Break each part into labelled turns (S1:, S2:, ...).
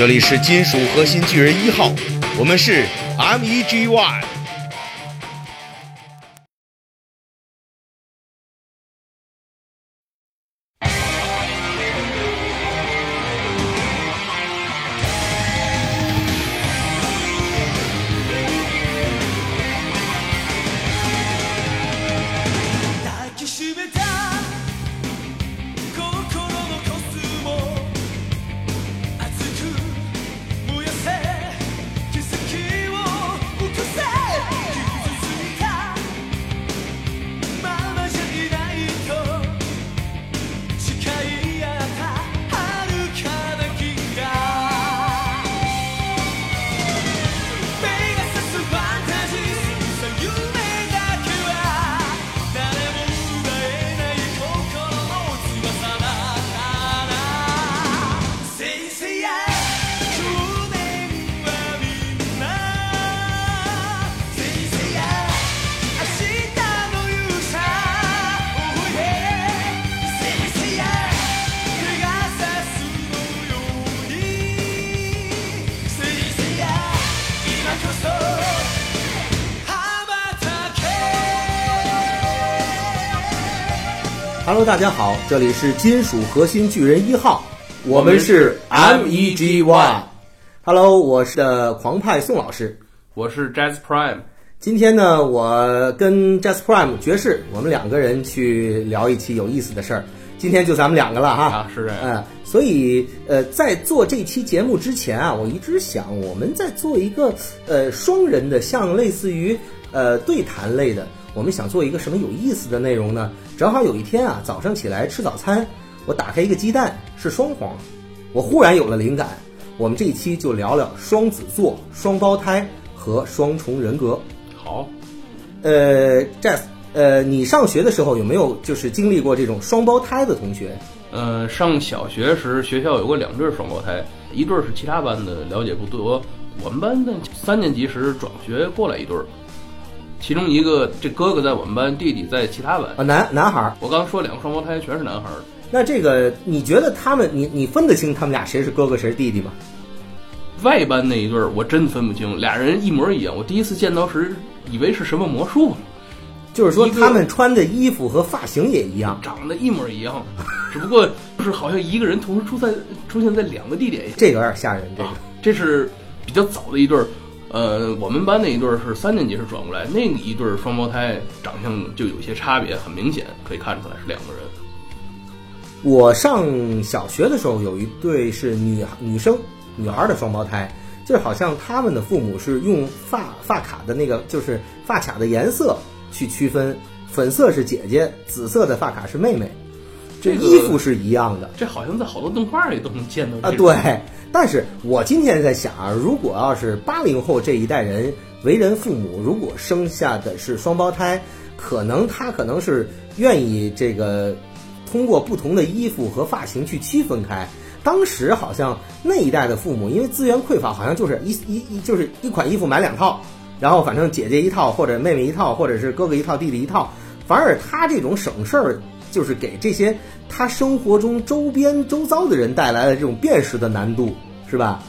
S1: 这里是金属核心巨人一号，我们是 M E G Y。
S2: 大家好，这里是金属核心巨人一号，我们是 M E G Y。Hello，我是的狂派宋老师。
S3: 我是 Jazz Prime，
S2: 今天呢，我跟 Jazz Prime 爵士，我们两个人去聊一期有意思的事儿。今天就咱们两个了哈。
S3: 啊是这样
S2: 嗯，所以呃，在做这期节目之前啊，我一直想我们在做一个呃双人的，像类似于呃对谈类的，我们想做一个什么有意思的内容呢？正好有一天啊，早上起来吃早餐，我打开一个鸡蛋是双黄，我忽然有了灵感，我们这一期就聊聊双子座、双胞胎和双重人格。
S3: 好，
S2: 呃，Jazz，呃，你上学的时候有没有就是经历过这种双胞胎的同学？
S3: 呃，上小学时学校有过两对双胞胎，一对儿是其他班的，了解不多。我们班的三年级时转学过来一对儿，其中一个这哥哥在我们班，弟弟在其他班。
S2: 啊，男男孩儿。
S3: 我刚说两个双胞胎全是男孩儿，
S2: 那这个你觉得他们，你你分得清他们俩谁是哥哥谁是弟弟吗？
S3: 外班那一对儿我真分不清，俩人一模一样。我第一次见到时以为是什么魔术，
S2: 就是说他们穿的衣服和发型也一样。
S3: 长得一模一样，只不过就是好像一个人同时出在出现在两个地点。
S2: 这个有点吓人，这个。
S3: 啊，这是比较早的一对儿。呃，我们班那一对儿是三年级时转过来，那一对儿双胞胎长相就有些差别，很明显可以看出来是两个人。
S2: 我上小学的时候有一对是女女生女孩的双胞胎，就好像他们的父母是用发发卡的那个就是发卡的颜色去区分，粉色是姐姐，紫色的发卡是妹妹，这
S3: 这个
S2: 衣服是一样的。
S3: 这好像在好多动画里都能见到
S2: 啊，对。但是我今天在想啊，如果要是八零后这一代人为人父母，如果生下的是双胞胎，可能他可能是愿意这个通过不同的衣服和发型去区分开。当时好像那一代的父母，因为资源匮乏，好像就是一一一就是一款衣服买两套，然后反正姐姐一套，或者妹妹一套，或者是哥哥一套，弟弟一套。反而他这种省事儿，就是给这些他生活中周边周遭的人带来了这种辨识的难度，是吧？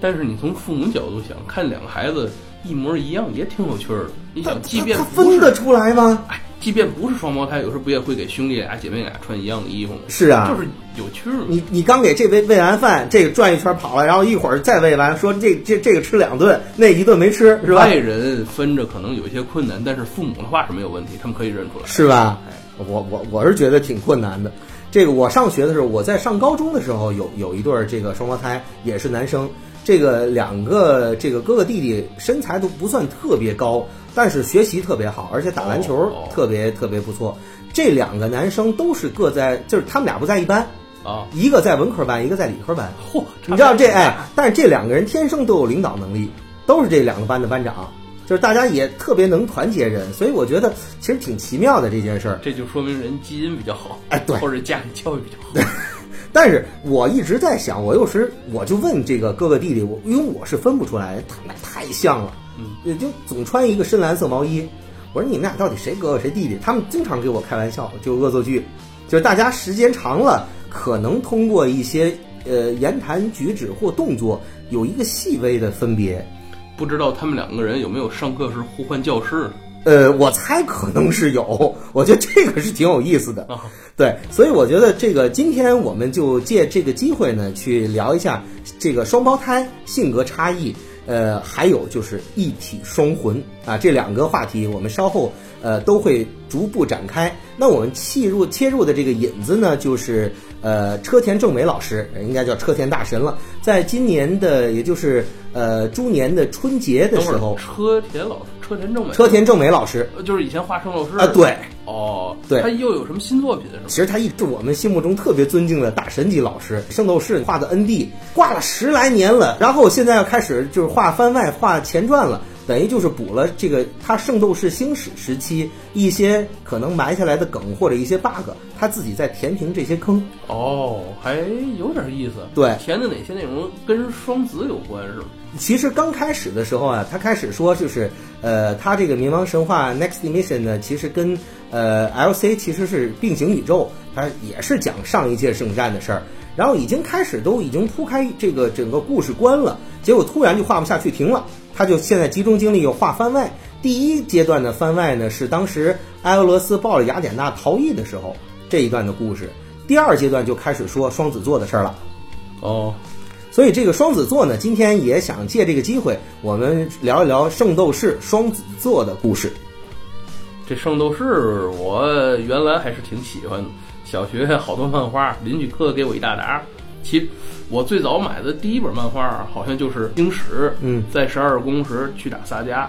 S3: 但是你从父母角度想，看两个孩子一模一样也挺有趣儿的。你想，即便
S2: 他
S3: 不是
S2: 分得出来吗？
S3: 哎，即便不是双胞胎，有时候不也会给兄弟俩、姐妹俩穿一样的衣服吗？
S2: 是啊
S3: 就是有趣儿。
S2: 你你刚给这喂喂完饭，这个转一圈跑了，然后一会儿再喂完，说这这这个吃两顿，那一顿没吃，是吧
S3: 外？人分着可能有一些困难，但是父母的话是没有问题，他们可以认出来。
S2: 是吧
S3: 哎？
S2: 我我我是觉得挺困难的。这个我上学的时候，我在上高中的时候有有一对儿这个双胞胎，也是男生。这个两个这个哥哥弟弟身材都不算特别高，但是学习特别好，而且打篮球特别特别不错。这两个男生都是各在，就是他们俩不在一班，
S3: 啊，
S2: 一个在文科班，一个在理科班。
S3: 嚯，
S2: 你知道这哎，但是这两个人天生都有领导能力，都是这两个班的班长，就是大家也特别能团结人，所以我觉得其实挺奇妙的这件事儿。
S3: 这就说明人基因比较好，
S2: 哎对
S3: 或者家里教育比较好。
S2: 但是我一直在想，我有时我就问这个哥哥弟弟，我因为我是分不出来，他们俩太像了，
S3: 嗯，
S2: 也就总穿一个深蓝色毛衣。我说你们俩到底谁哥哥谁弟弟？他们经常给我开玩笑，就恶作剧，就是大家时间长了，可能通过一些呃言谈举止或动作有一个细微的分别。
S3: 不知道他们两个人有没有上课是互换教室？
S2: 呃，我猜可能是有，我觉得这个是挺有意思的。
S3: 啊，
S2: 对，所以我觉得这个今天我们就借这个机会呢，去聊一下这个双胞胎性格差异，呃，还有就是一体双魂啊，这两个话题我们稍后呃都会逐步展开。那我们切入切入的这个引子呢，就是呃车田正美老师，应该叫车田大神了，在今年的也就是呃猪年的春节的时候，
S3: 车田老师，车田正美，
S2: 车田正美老师。
S3: 呃就是以前画圣斗士
S2: 啊，对。
S3: 哦，
S2: 对。
S3: 他又有什么新作品是吗？
S2: 其实他一直我们心目中特别尊敬的大神级老师，圣斗士画的 ND 挂了十来年了，然后现在要开始就是画番外、画前传了，等于就是补了这个他圣斗士星矢时期一些可能埋下来的梗或者一些 bug，他自己在填平这些坑。
S3: 哦，还有点意思。
S2: 对
S3: 填的哪些内容跟双子有关是吗？
S2: 其实刚开始的时候啊，他开始说就是，呃，他这个冥王神话 Next Dimension 呢，其实跟呃 LC 其实是并行宇宙，它也是讲上一届圣战的事儿。然后已经开始都已经铺开这个整个故事观了，结果突然就画不下去停了，他就现在集中精力又画番外。第一阶段的番外呢，是当时埃俄罗斯抱着雅典娜逃逸的时候这一段的故事。第二阶段就开始说双子座的事儿了。
S3: 哦，
S2: 所以这个双子座呢，今天也想借这个机会，我们聊一聊圣斗士双子座的故事。
S3: 这圣斗士我原来还是挺喜欢的，小学好多漫画，邻居课给我一大沓。其我最早买的第一本漫画好像就是《星矢》，
S2: 嗯，
S3: 在十二宫时去打萨迦，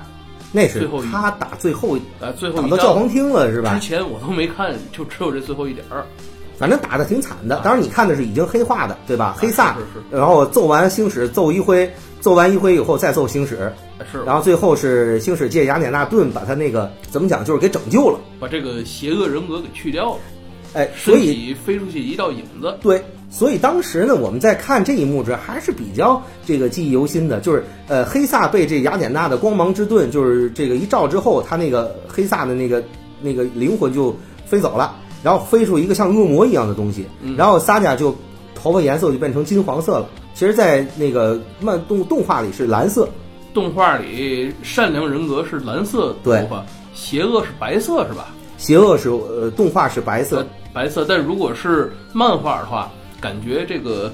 S2: 那是
S3: 最后
S2: 他打最后
S3: 呃，最后
S2: 打到教皇厅了是吧
S3: 之？前我都没看，就只有这最后一点儿。
S2: 反正打的挺惨的。当然你看的是已经黑化的，对吧？黑萨
S3: 是是，
S2: 然后揍完星矢，揍一辉，揍完一辉以后再揍星矢，
S3: 是
S2: 然后最后是星矢借雅典娜盾把他那个怎么讲，就是给拯救了。
S3: 把这个邪恶人格给去掉了，
S2: 哎，所以
S3: 飞出去一道影子。
S2: 对，所以当时呢，我们在看这一幕时还是比较这个记忆犹新的，就是呃，黑萨被这雅典娜的光芒之盾，就是这个一照之后，他那个黑萨的那个那个灵魂就飞走了，然后飞出一个像恶魔一样的东西，然后萨迦就头发颜色就变成金黄色了。其实，在那个漫动动画里是蓝色，
S3: 动画里善良人格是蓝色
S2: 对
S3: 头发，邪恶是白色是吧？
S2: 邪恶是呃动画是白色
S3: 呃，白色。但如果是漫画的话，感觉这个，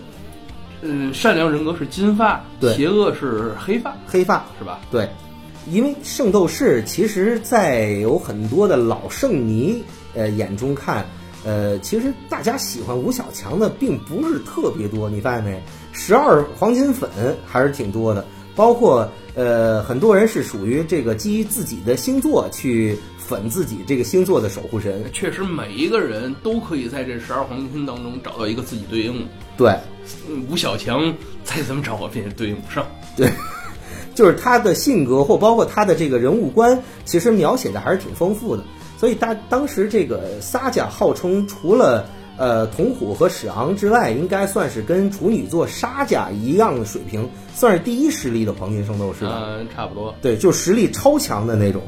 S3: 嗯，善良人格是金发，
S2: 对
S3: 邪恶是黑发，
S2: 黑发，
S3: 是吧？
S2: 对，因为圣斗士其实，在有很多的老圣迷呃眼中看，呃，其实大家喜欢吴小强的并不是特别多，你发现没？十二黄金粉还是挺多的，包括呃很多人是属于这个基于自己的星座去粉自己这个星座的守护神，
S3: 确实，每一个人都可以在这十二黄金当中找到一个自己对应的。
S2: 对。
S3: 嗯吴小强再怎么找我也对应不上。
S2: 对，就是他的性格或包括他的这个人物观，其实描写的还是挺丰富的。所以大当时这个撒迦号称除了呃童虎和史昂之外，应该算是跟处女座沙迦一样的水平，算是第一实力的黄金圣斗士吧。
S3: 嗯，差不多。
S2: 对，就实力超强的那种。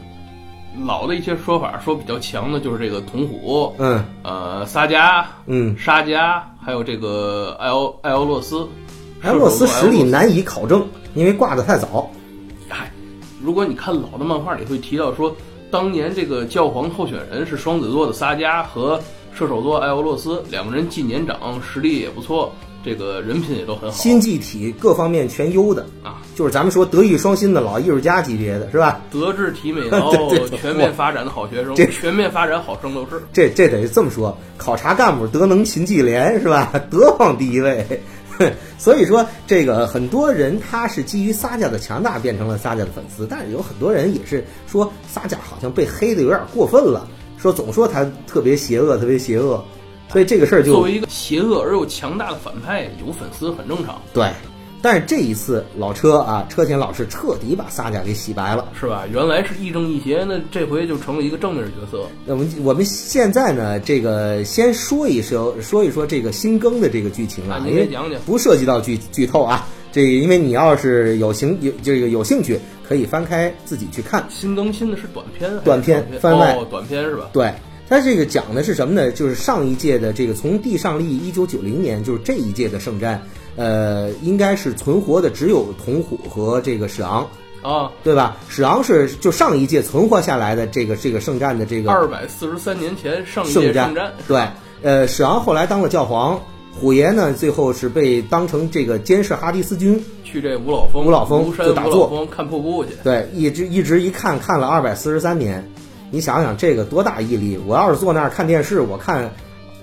S3: 老的一些说法说比较强的就是这个铜虎，
S2: 嗯
S3: 呃，撒加、
S2: 嗯，
S3: 沙加，还有这个艾欧艾欧洛斯。
S2: 艾欧洛斯实力
S3: 难。
S2: 以考证，因为挂的太早。
S3: 嗨，如果你看老的漫画里会提到说，当年这个教皇候选人是双子座的撒加和射手座艾欧洛斯两个人既年长，实力也不错，这个人品也都很好。
S2: 心计体各方面全优的，
S3: 啊，
S2: 就是咱们说德艺双馨的老艺术家级别的，是吧？
S3: 德智体美 劳全面发展的好学生
S2: 这，
S3: 全面发展好圣斗士。
S2: 这这得这么说，考察干部德能勤计廉是吧？德放第一位。所以说，这个很多人他是基于撒家的强大变成了撒家的粉丝，但是有很多人也是说撒家好像被黑的有点过分了，说总说他特别邪恶，特别邪恶，所以这个事儿就
S3: 作为一个邪恶而又强大的反派，有粉丝很正常，
S2: 对。但是这一次老车啊，车田老师彻底把撒迦给洗白了。
S3: 是吧？原来是亦正亦邪，那这回就成了一个正面角色。
S2: 那我们我们现在呢，这个先说一说说一说这个新更的这个剧情啊
S3: 啊，您
S2: 因为
S3: 讲讲
S2: 不涉及到剧剧透啊。这个因为你要是有兴有这个有兴趣，可以翻开自己去看。
S3: 新更新的是短片
S2: 短片
S3: 长
S2: 番外
S3: 哦，短片是吧？
S2: 对，它这个讲的是什么呢？就是上一届的这个从地上历一九九零年，就是这一届的圣战，呃，应该是存活的只有童虎和这个史昂，
S3: 啊，
S2: 对吧？史昂是就上一届存活下来的这个这个圣战的这个
S3: 二百四十三年前上一
S2: 圣战
S3: 届圣战，
S2: 对，呃，史昂后来当了教皇，虎爷呢最后是被当成这个监视哈迪斯军，
S3: 去这五老峰，
S2: 五老峰就打坐
S3: 看瀑布去。
S2: 对，一直一直一看看了二百四十三年，你想想这个多大毅力！我要是坐那儿看电视，我看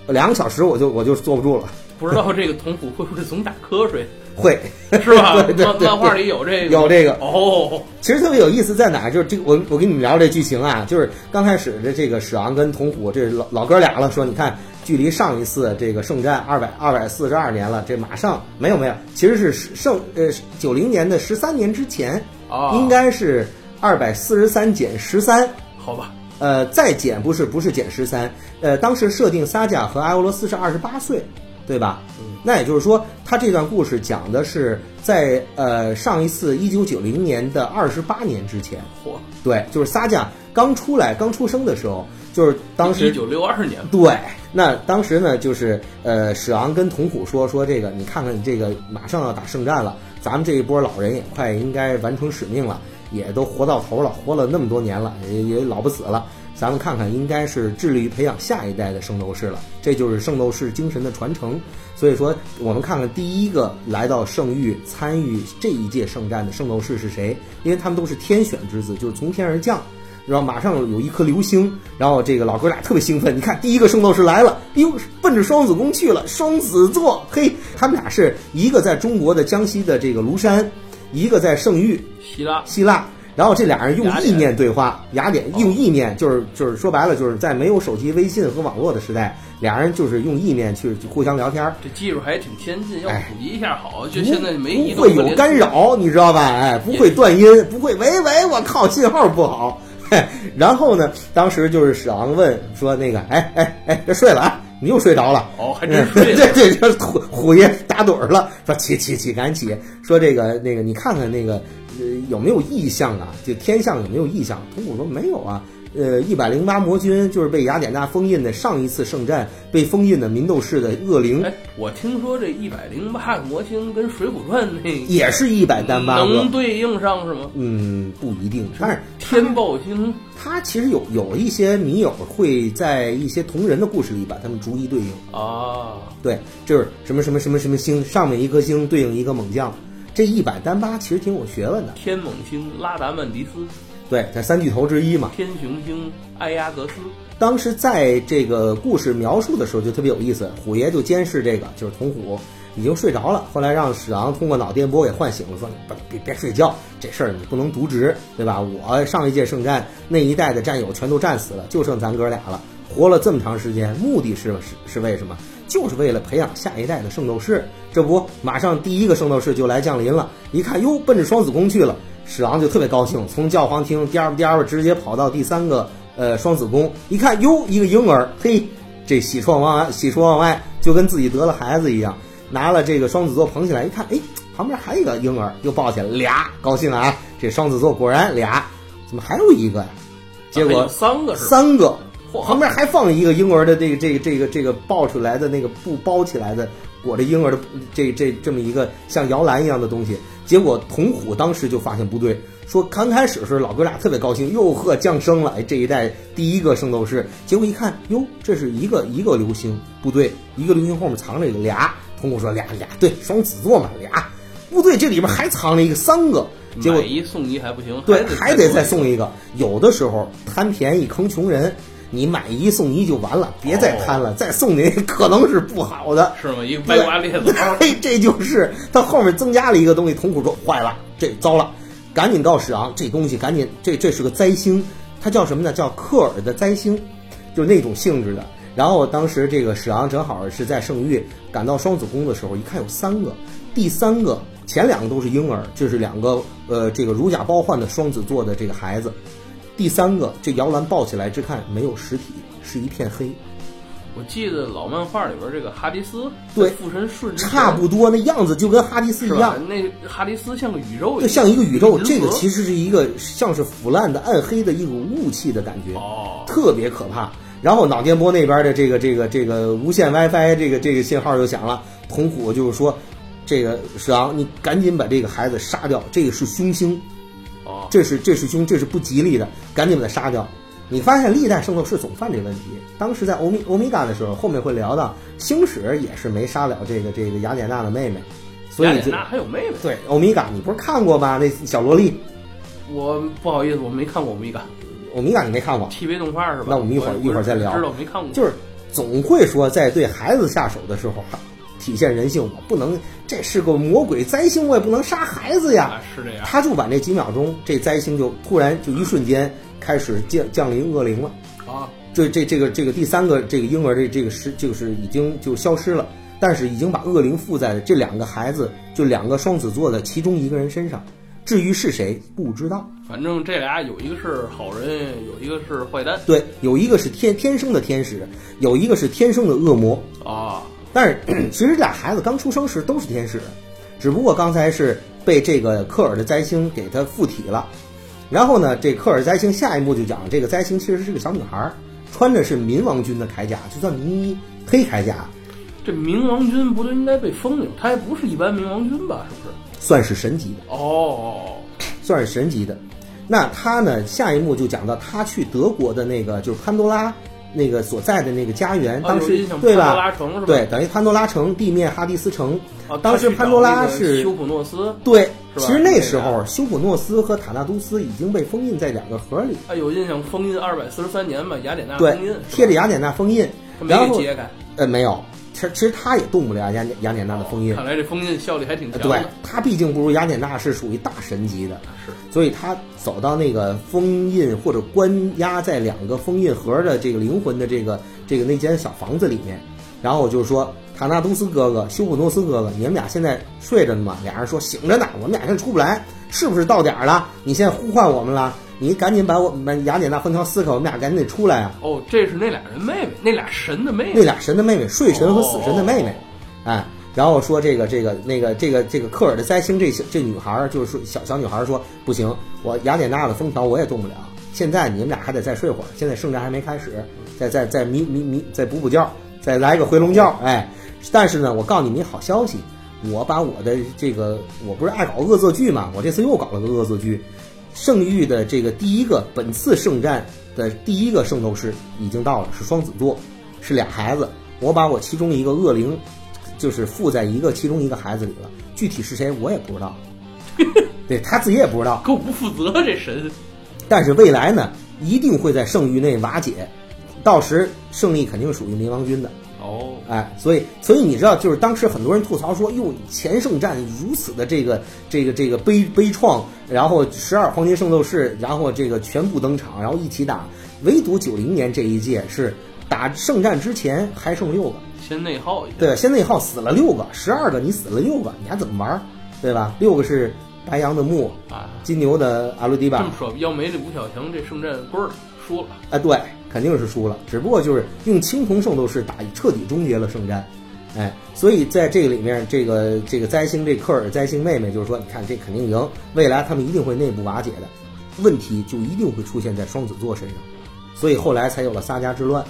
S2: 两个小时我就我就坐不住了，
S3: 不知道这个童虎会不会总打瞌睡，
S2: 会
S3: 是吧？漫漫画里有这个，
S2: 有这个
S3: 哦，
S2: 其实特别有意思在哪儿？就是这个，我我跟你们聊这剧情啊，就是刚开始的这个史昂跟童虎，这老老哥俩了，说你看，距离上一次这个圣战二百二百四十二年了，这马上没有没有，其实是圣呃九零年的十三年之前，
S3: 哦
S2: 应该是二百四十三减十三，
S3: 好吧，
S2: 呃，再减不是不是减十三，呃，当时设定撒迦和埃欧罗斯是二十八岁，对吧？那也就是说，他这段故事讲的是在呃上一次一九九零年的二十八年之前，
S3: 嚯，
S2: 对，就是撒迦刚出来、刚出生的时候，就是当时
S3: 一九六二年，
S2: 对，那当时呢，就是呃，史昂跟童虎说说这个，你看看你这个马上要打圣战了，咱们这一波老人也快应该完成使命了，也都活到头了，活了那么多年了，也也老不死了，咱们看看应该是致力于培养下一代的圣斗士了，这就是圣斗士精神的传承。所以说，我们看看第一个来到圣域参与这一届圣战的圣斗士是谁，因为他们都是天选之子，就是从天而降。然后马上有一颗流星，然后这个老哥俩特别兴奋，你看第一个圣斗士来了，哎呦，奔着双子宫去了，双子座，嘿，他们俩是一个在中国的江西的这个庐山，一个在圣域
S3: 希腊。
S2: 希腊，然后这俩人用意念对话，雅典用意念就是就是说白了就是在没有手机、微信和网络的时代，俩人就是用意念去去互相聊天儿，
S3: 这技术还挺先进，要
S2: 哎。
S3: 普及一下好。就现在没
S2: 不会有干扰，你知道吧？哎，不会断音，不会喂喂，我靠，信号不好。嘿，然后呢，当时就是史昂问说那个，哎哎哎，别睡了啊，你又睡着了。
S3: 哦，还真睡了。
S2: 对对，这虎虎爷打盹儿了，说起起起，赶紧起。说这个那个，你看看那个，呃，有没有异象啊？就天象有没有异象？童虎说没有啊。呃，一百零八魔君就是被雅典娜封印的，上一次圣战被封印的民斗士的恶灵，
S3: 哎，我听说这一百零八个魔星跟《水浒传》那
S2: 也是一百单八个。
S3: 能对应上是吗？
S2: 嗯，不一定，但是
S3: 天暴星
S2: 他其实有有一些迷友会在一些同人的故事里把他们逐一对应。
S3: 啊，
S2: 对，就是什么什么什么什么星，上面一颗星对应一个猛将，这一百单八其实挺有学问的。
S3: 天猛星拉达曼迪斯，
S2: 对，它三巨头之一嘛。
S3: 天雄星埃亚格斯，
S2: 当时在这个故事描述的时候就特别有意思，虎爷就监视这个，就是童虎已经睡着了，后来让史昂通过脑电波给唤醒了，说不别别睡觉，这事儿你不能渎职，对吧？我上一届圣战那一代的战友全都战死了，就剩咱哥俩了，活了这么长时间，目的是是是为什么？就是为了培养下一代的圣斗士。这不，马上第一个圣斗士就来降临了，一看哟，奔着双子宫去了。史昂就特别高兴，从教皇厅颠吧颠吧直接跑到第三个呃双子宫，一看哟，一个婴儿，嘿，这喜出望外，喜出望外，就跟自己得了孩子一样，拿了这个双子座捧起来，一看，哎，旁边还有一个婴儿，又抱起来俩，高兴了啊！这双子座果然俩，怎么还有一个呀？结果
S3: 三个是？
S2: 三个，旁边还放一个婴儿的这个这个这个这个抱出来的那个布包起来的裹着婴儿的这这这么一个像摇篮一样的东西。结果童虎当时就发现不对，说刚开始是老哥俩特别高兴，哟呵降生了，哎这一代第一个圣斗士。结果一看，哟这是一个一个流星，不对，一个流星后面藏着一个俩。童虎说俩俩对双子座嘛俩，不对，这里边还藏了一个三个。结果
S3: 买一送一还不行，
S2: 对，
S3: 还
S2: 还得再
S3: 送
S2: 送一个。有的时候贪便宜坑穷人，你买一送一就完了，别再贪了，再送你 可能是不好的。
S3: 是吗？一个歪瓜裂枣，
S2: 嘿，这就是他后面增加了一个东西。童虎说坏了，这糟了，赶紧告史昂，这东西赶紧，这这是个灾星，它叫什么呢？叫克尔的灾星，就是那种性质的。然后当时这个史昂正好是在圣域赶到双子宫的时候，一看有三个，第三个前两个都是婴儿，这是两个呃这个如假包换的双子座的这个孩子，第三个这摇篮抱起来之看没有实体，是一片黑。
S3: 我记得老漫画里边这个哈迪斯
S2: 对
S3: 附身瞬
S2: 差不多那样子就跟哈迪斯一样
S3: 吧，？那哈迪斯像个宇宙一
S2: 就
S3: 样，
S2: 像一个宇宙，这个其实是一个像是腐烂的暗黑的一种雾气的感觉，
S3: 哦，
S2: 特别可怕。然后脑电波那边的这个这个这个无线 WiFi 这个这个信号就响了，铜虎就是说，这个史昂你赶紧把这个孩子杀掉，这个是凶星，
S3: 哦，
S2: 这是这是凶，这是不吉利的，赶紧把他杀掉。你发现历代圣斗士总犯这个问题。当时在欧米欧米伽的时候，后面会聊到星矢也是没杀了这个这个雅典娜的妹妹，所以
S3: 雅典娜还有妹妹。
S2: 对欧米伽你不是看过吗？那小萝莉，
S3: 我不好意思，我没看过欧米伽
S2: 欧米伽你没看过
S3: ，TV 动画是吧？
S2: 那我们一会儿一会儿再聊
S3: 知道没看过，
S2: 就是总会说在对孩子下手的时候哈体现人性，我不能这是个魔鬼灾星，我也不能杀孩子呀
S3: 啊。是这样
S2: 他就把这几秒钟，这灾星就突然就一瞬间开始降降临恶灵了。
S3: 啊，
S2: 这这这个这个第三个这个婴儿这这个是就是已经就消失了，但是已经把恶灵附在了这两个孩子就两个双子座的其中一个人身上。至于是谁不知道，
S3: 反正这俩有一个是好人，有一个是坏蛋
S2: 对，有一个是天天生的天使，有一个是天生的恶魔。
S3: 啊。
S2: 但是 其实这俩孩子刚出生时都是天使，只不过刚才是被这个科尔的灾星给他附体了。然后呢，这科尔灾星下一步就讲这个灾星其实是个小女孩儿，穿的是冥王军的铠甲，就算民衣黑铠甲，
S3: 这冥王军不就应该被封了？他还不是一般冥王军吧？是不是？
S2: 算是神级的，
S3: 哦，
S2: 算是神级的。那他呢，下一幕就讲到他去德国的那个就是潘多拉那个所在的那个家园，
S3: 啊
S2: 当时对吧？
S3: 潘多拉城是吧
S2: 对，等于潘多拉城地面哈迪斯城。
S3: 啊
S2: 当时潘多拉是
S3: 修普诺斯，
S2: 对，其实那时候修普诺斯和塔纳都斯已经被封印在两个盒里，
S3: 啊，有印象，封印二百四十三年吧，雅典娜
S2: 对
S3: 封印，，
S2: 贴着雅典娜封印，然后。呃没有，其实其实他也动不了雅典雅典娜的封印
S3: 看，来这封印效力还挺强的。
S2: 对他毕竟不如雅典娜是属于大神级的，
S3: 是
S2: 所以他走到那个封印或者关押在两个封印盒的这个灵魂的这个这个那间小房子里面，然后就是说塔纳都斯哥哥、修普诺斯哥哥，你们俩现在睡着呢吗？俩人说醒着呢，我们俩现在出不来，是不是到点儿了？你现在呼唤我们了，你赶紧把我们雅典娜分条撕开，我们俩赶紧得出来啊！
S3: 哦，这是那俩人妹妹，那俩神的妹妹。
S2: 那俩神的妹妹，睡神和死神的妹妹
S3: 哦，
S2: 哎，然后说这个这个那个这个这个克尔的灾星这小这女孩儿就是说小小女孩儿说不行，我雅典娜的封条我也动不了，现在你们俩还得再睡会儿，现在圣战还没开始，再再再迷迷迷再补补觉，再来个回笼觉，哎，但是呢，我告诉你们一好消息，我把我的这个我不是爱搞恶作剧嘛，我这次又搞了个恶作剧，圣域的这个第一个本次圣战的第一个圣斗士已经到了，是双子座，是俩孩子。我把我其中一个恶灵，就是附在一个其中一个孩子里了，具体是谁我也不知道，对他自己也不知道。
S3: 够不负责这神。
S2: 但是未来呢，一定会在圣域内瓦解，到时胜利肯定属于冥王军的。
S3: 哦，
S2: 哎，所以所以你知道，就是当时很多人吐槽说，哟，前圣战如此的这个这个这个悲悲怆，然后十二黄金圣斗士，然后这个全部登场，然后一起打，唯独九零年这一届是打圣战之前还剩六个，
S3: 先内耗一下。
S2: 对，先内耗死了六个，十二个你死了六个，你还怎么玩儿，对吧？六个是白羊的木，
S3: 啊，
S2: 金牛的阿鲁迪巴
S3: 这么，说，要没这五小强，这圣战棍儿输了。
S2: 啊，对，肯定是输了，只不过就是用青铜圣斗士打彻底终结了圣战，哎，所以在这个里面，这个这个灾星这科尔灾星妹妹就是说，你看这肯定赢，未来他们一定会内部瓦解的，问题就一定会出现在双子座身上，所以后来才有了撒迦之乱。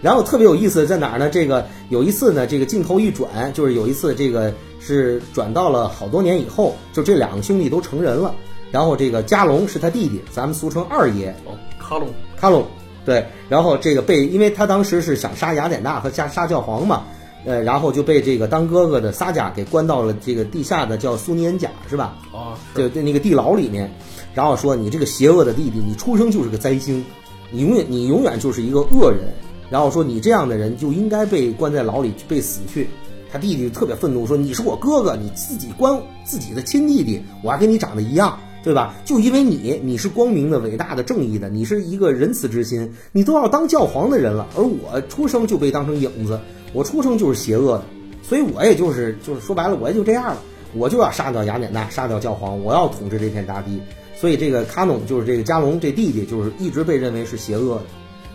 S2: 然后特别有意思在哪儿呢？这个有一次呢，这个镜头一转，就是有一次这个是转到了好多年以后，就这两个兄弟都成人了。然后这个加隆是他弟弟，咱们俗称二爷，
S3: 哦，卡隆
S2: 卡隆，对，然后这个被，因为他当时是想杀雅典娜和杀杀教皇嘛，呃，然后就被这个当哥哥的撒贾给关到了这个地下的叫苏尼恩贾是吧？
S3: 啊，
S2: 就在那个地牢里面，然后说你这个邪恶的弟弟，你出生就是个灾星，你永远你永远就是一个恶人，然后说你这样的人就应该被关在牢里被死去。他弟弟特别愤怒，说你是我哥哥，你自己关自己的亲弟弟，我还跟你长得一样，对吧？就因为你你是光明的、伟大的、正义的，你是一个仁慈之心，你都要当教皇的人了，而我出生就被当成影子，我出生就是邪恶的，所以我也就是就是说白了，我也就这样了。我就要杀掉雅典娜，杀掉教皇，我要统治这片大地。所以这个卡农就是这个加隆这弟弟，就是一直被认为是邪恶的。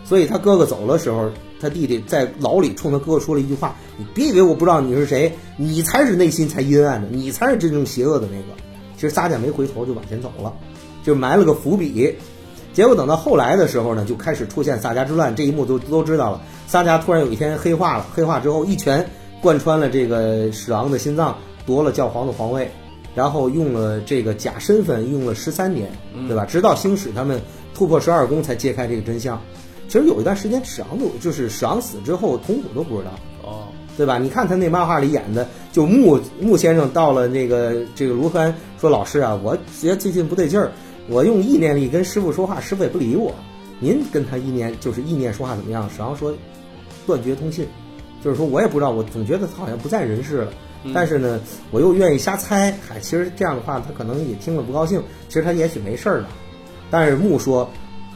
S2: 所以他哥哥走的时候，他弟弟在牢里冲他哥哥说了一句话：“你别以为我不知道你是谁，你才是内心才阴暗的，你才是真正邪恶的那个。”其实撒迦没回头就往前走了，就埋了个伏笔。结果等到后来的时候呢，就开始出现萨迦之乱这一幕都都知道了。萨迦突然有一天黑化了，黑化之后一拳贯穿了这个史昂的心脏，夺了教皇的皇位，然后用了这个假身份用了十三年，对吧？直到星矢他们突破十二宫才揭开这个真相。其实有一段时间史昂都就是史昂死之后，童虎都不知道。
S3: 哦，
S2: 对吧？你看他那漫画里演的，就木木先生到了那个这个卢凡说：“老师啊，我觉得最近不对劲儿，我用意念力跟师傅说话，师傅也不理我。您跟他意念就是意念说话怎么样？”史昂说：“断绝通信，就是说我也不知道，我总觉得他好像不在人世了。但是呢，我又愿意瞎猜。嗨，其实这样的话，他可能也听了不高兴。其实他也许没事儿呢。但是木说，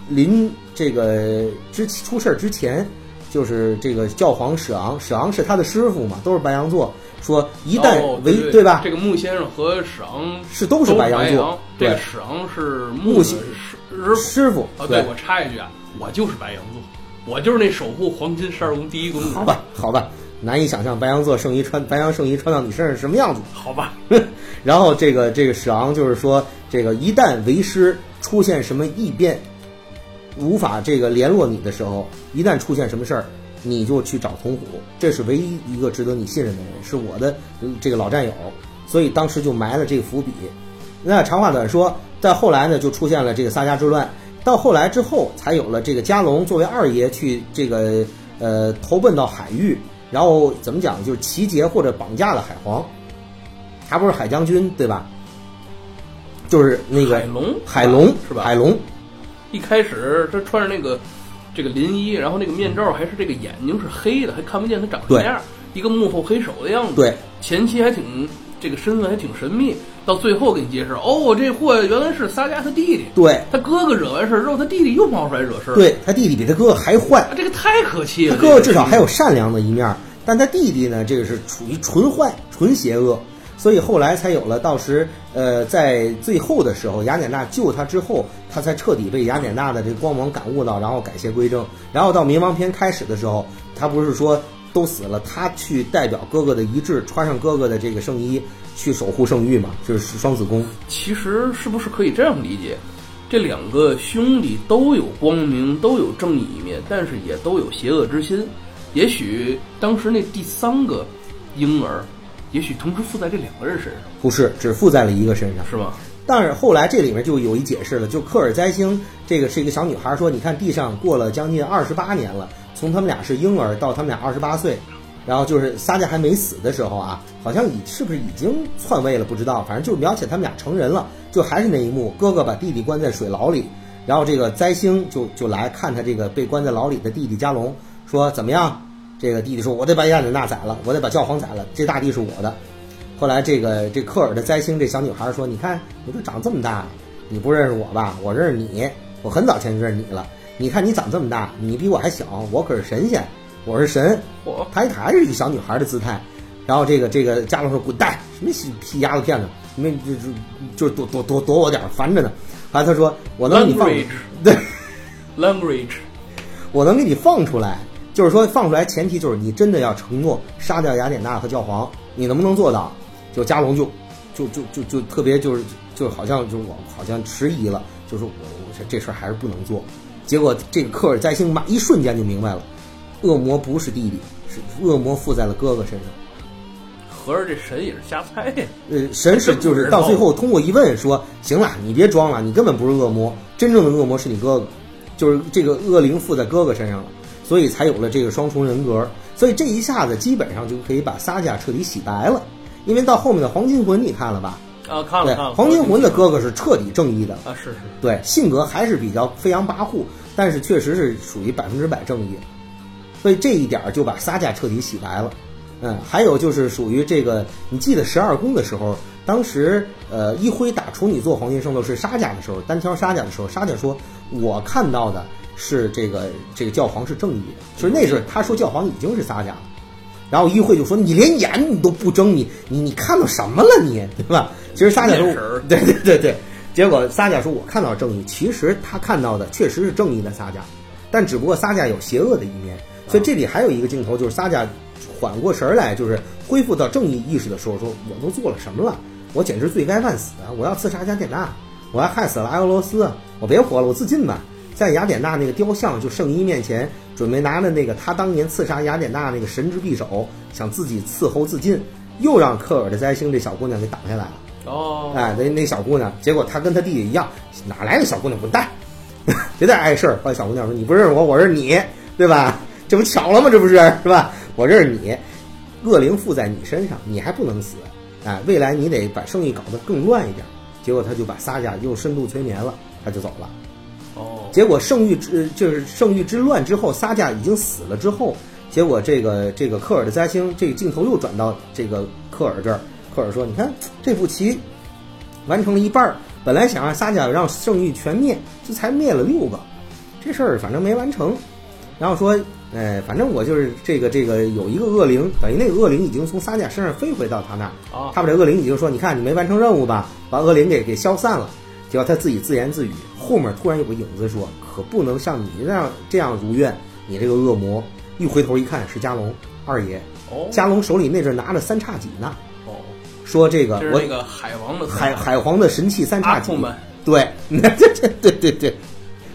S2: 临这个之出事儿之前，就是这个教皇史昂，史昂是他的师傅嘛，都是白羊座。说一旦
S3: 哦
S2: 为、
S3: 对
S2: 对吧？
S3: 这个穆先生和史昂
S2: 是都是白羊座
S3: 这
S2: 对
S3: 个史昂是木的
S2: 木星
S3: 师师
S2: 师傅
S3: 啊，对我插一句啊，我就是白羊座，我就是那守护黄金十二宫第一公主。
S2: 好吧，好吧，难以想象白羊座圣衣穿白羊圣衣穿到你身上什么样子。
S3: 好吧，
S2: 然后这个这个史昂就是说，这个一旦为师出现什么异变，无法这个联络你的时候，一旦出现什么事儿，你就去找童虎，这是唯一一个值得你信任的人，是我的嗯这个老战友，所以当时就埋了这个伏笔。那长话短说，在后来呢，就出现了这个撒迦之乱。到后来之后，才有了这个加隆作为二爷去这个呃投奔到海域，然后怎么讲，就是集结或者绑架了海皇，他不是海将军对吧？就是那个
S3: 海龙
S2: 海龙
S3: 是吧
S2: 海龙，
S3: 一开始他穿着那个这个林一，然后那个面罩还是这个眼睛是黑的，还看不见他长什么样，一个幕后黑手的样子。
S2: 对，
S3: 前期还挺这个身份还挺神秘，到最后给你揭示，哦，这货原来是撒家他弟弟。
S2: 对
S3: 他哥哥惹完事儿之后，他弟弟又冒出来惹事儿。
S2: 对，他弟弟比他哥哥还坏，
S3: 啊，这个太可气了。
S2: 他哥哥至少还有善良的一面儿，但他弟弟呢，这个是处于纯坏、纯邪恶，所以后来才有了到时，呃，在最后的时候，雅典娜救他之后，他才彻底被雅典娜的这个光芒感悟到，然后改邪归正。然后到冥王篇开始的时候，他不是说都死了，他去代表哥哥的遗志，穿上哥哥的这个圣衣，去守护圣域嘛，就是双子宫。
S3: 其实是不是可以这样理解？这两个兄弟都有光明，都有正义一面，但是也都有邪恶之心。也许当时那第三个婴儿，也许同时附在这两个人身上，
S2: 不是，只附在了一个身上。
S3: 是吧？
S2: 但是后来这里面就有一解释了，就科尔灾星这个是一个小女孩说，你看地上过了将近二十八年了，从他们俩是婴儿到他们俩二十八岁，然后就是撒迦还没死的时候啊，好像已是不是已经篡位了不知道，反正就描写他们俩成人了，就还是那一幕，哥哥把弟弟关在水牢里，然后这个灾星就就来看他这个被关在牢里的弟弟加隆，说怎么样？这个弟弟说，我得把亚典娜宰了，我得把教皇宰了，这大地是我的。后来这个这科尔的灾星这小女孩说：“你看你都长这么大，你不认识我吧？我认识你，我很早前就认识你了。你看你长这么大，你比我还小，我可是神仙，我是神。
S3: 嚯
S2: 她还是一个小女孩的姿态。然后这个这个加隆说：滚蛋，什么屁屁丫头片子，你们就就就躲躲躲躲我点儿，烦着呢。后来他说：我能给你放对。”
S3: Language，
S2: 我能给你放出来，就是说放出来前提就是你真的要承诺杀掉雅典娜和教皇，你能不能做到？就加隆就就就就就特别就是就好像就我好像迟疑了，就是我我这这事儿还是不能做。结果这个科尔灾星马一瞬间就明白了，恶魔不是弟弟，是恶魔附在了哥哥身上。
S3: 合着这神也是瞎猜呀。
S2: 呃，神是就是到最后通过一问说，行了，你别装了，你根本不是恶魔，真正的恶魔是你哥哥，就是这个恶灵附在哥哥身上了，所以才有了这个双重人格。所以这一下子基本上就可以把撒迦彻底洗白了，因为到后面的黄金魂你看了吧？
S3: 啊，看
S2: 对
S3: 了看了。，
S2: 黄金魂的哥哥是彻底正义的，
S3: 啊，是是，
S2: 对，性格还是比较飞扬跋扈，但是确实是属于百分之百正义，所以这一点儿就把撒迦彻底洗白了。嗯，还有就是属于这个，你记得十二宫的时候，当时呃一辉打处女座黄金圣斗士沙迦的时候，单挑沙迦的时候，沙迦说：“我看到的是这个这个教皇是正义的，就是那时候他说教皇已经是撒迦了。”然后议会就说：“你连眼你都不睁，你你你看到什么了你，对吧？”其实撒迦说
S3: 眼神儿：“
S2: 对对对对。”结果撒迦说：“我看到正义。”其实他看到的确实是正义的撒迦，但只不过撒迦有邪恶的一面。所以这里还有一个镜头，就是撒迦缓过神儿来，就是恢复到正义意识的时候，说：“我都做了什么了？我简直罪该万死啊！我要刺杀雅典娜，我要害死了埃俄罗斯，我别活了，我自尽吧。”在雅典娜那个雕像就圣衣面前，准备拿着那个他当年刺杀雅典娜那个神之匕首，想自己伺候自尽，又让科尔的灾星这小姑娘给挡下来了。
S3: 哦，
S2: 哎，那那小姑娘，结果她跟她弟弟一样，哪来的小姑娘滚蛋，别再碍事儿。后来小姑娘说：“你不认识我，我认识你，对吧？这不巧了吗？这不是是吧？我认识你，恶灵附在你身上，你还不能死。哎，未来你得把生意搞得更乱一点。”结果他就把撒迦又深度催眠了，他就走了。
S3: 哦，
S2: 结果圣域之就是圣域之乱之后，撒迦已经死了之后，结果这个这个科尔的灾星，这个镜头又转到这个科尔这儿。科尔说：“你看这步棋完成了一半儿，本来想让撒迦让圣域全灭，这才灭了六个，这事儿反正没完成。然后说，呃，反正我就是这个这个有一个恶灵，等于那个恶灵已经从撒迦身上飞回到他那儿。
S3: 啊
S2: 他把这恶灵已经说，你看你没完成任务吧，把恶灵给给消散了。结果他自己自言自语，后面突然有个影子说，可不能像你那样这样如愿，你这个恶魔。一回头一看是加隆二爷，
S3: 哦，
S2: 加隆手里那阵拿着三叉戟呢，
S3: 哦，
S2: 说这个我
S3: 那个海王的
S2: 海海皇的神器三叉戟对，这这对对对，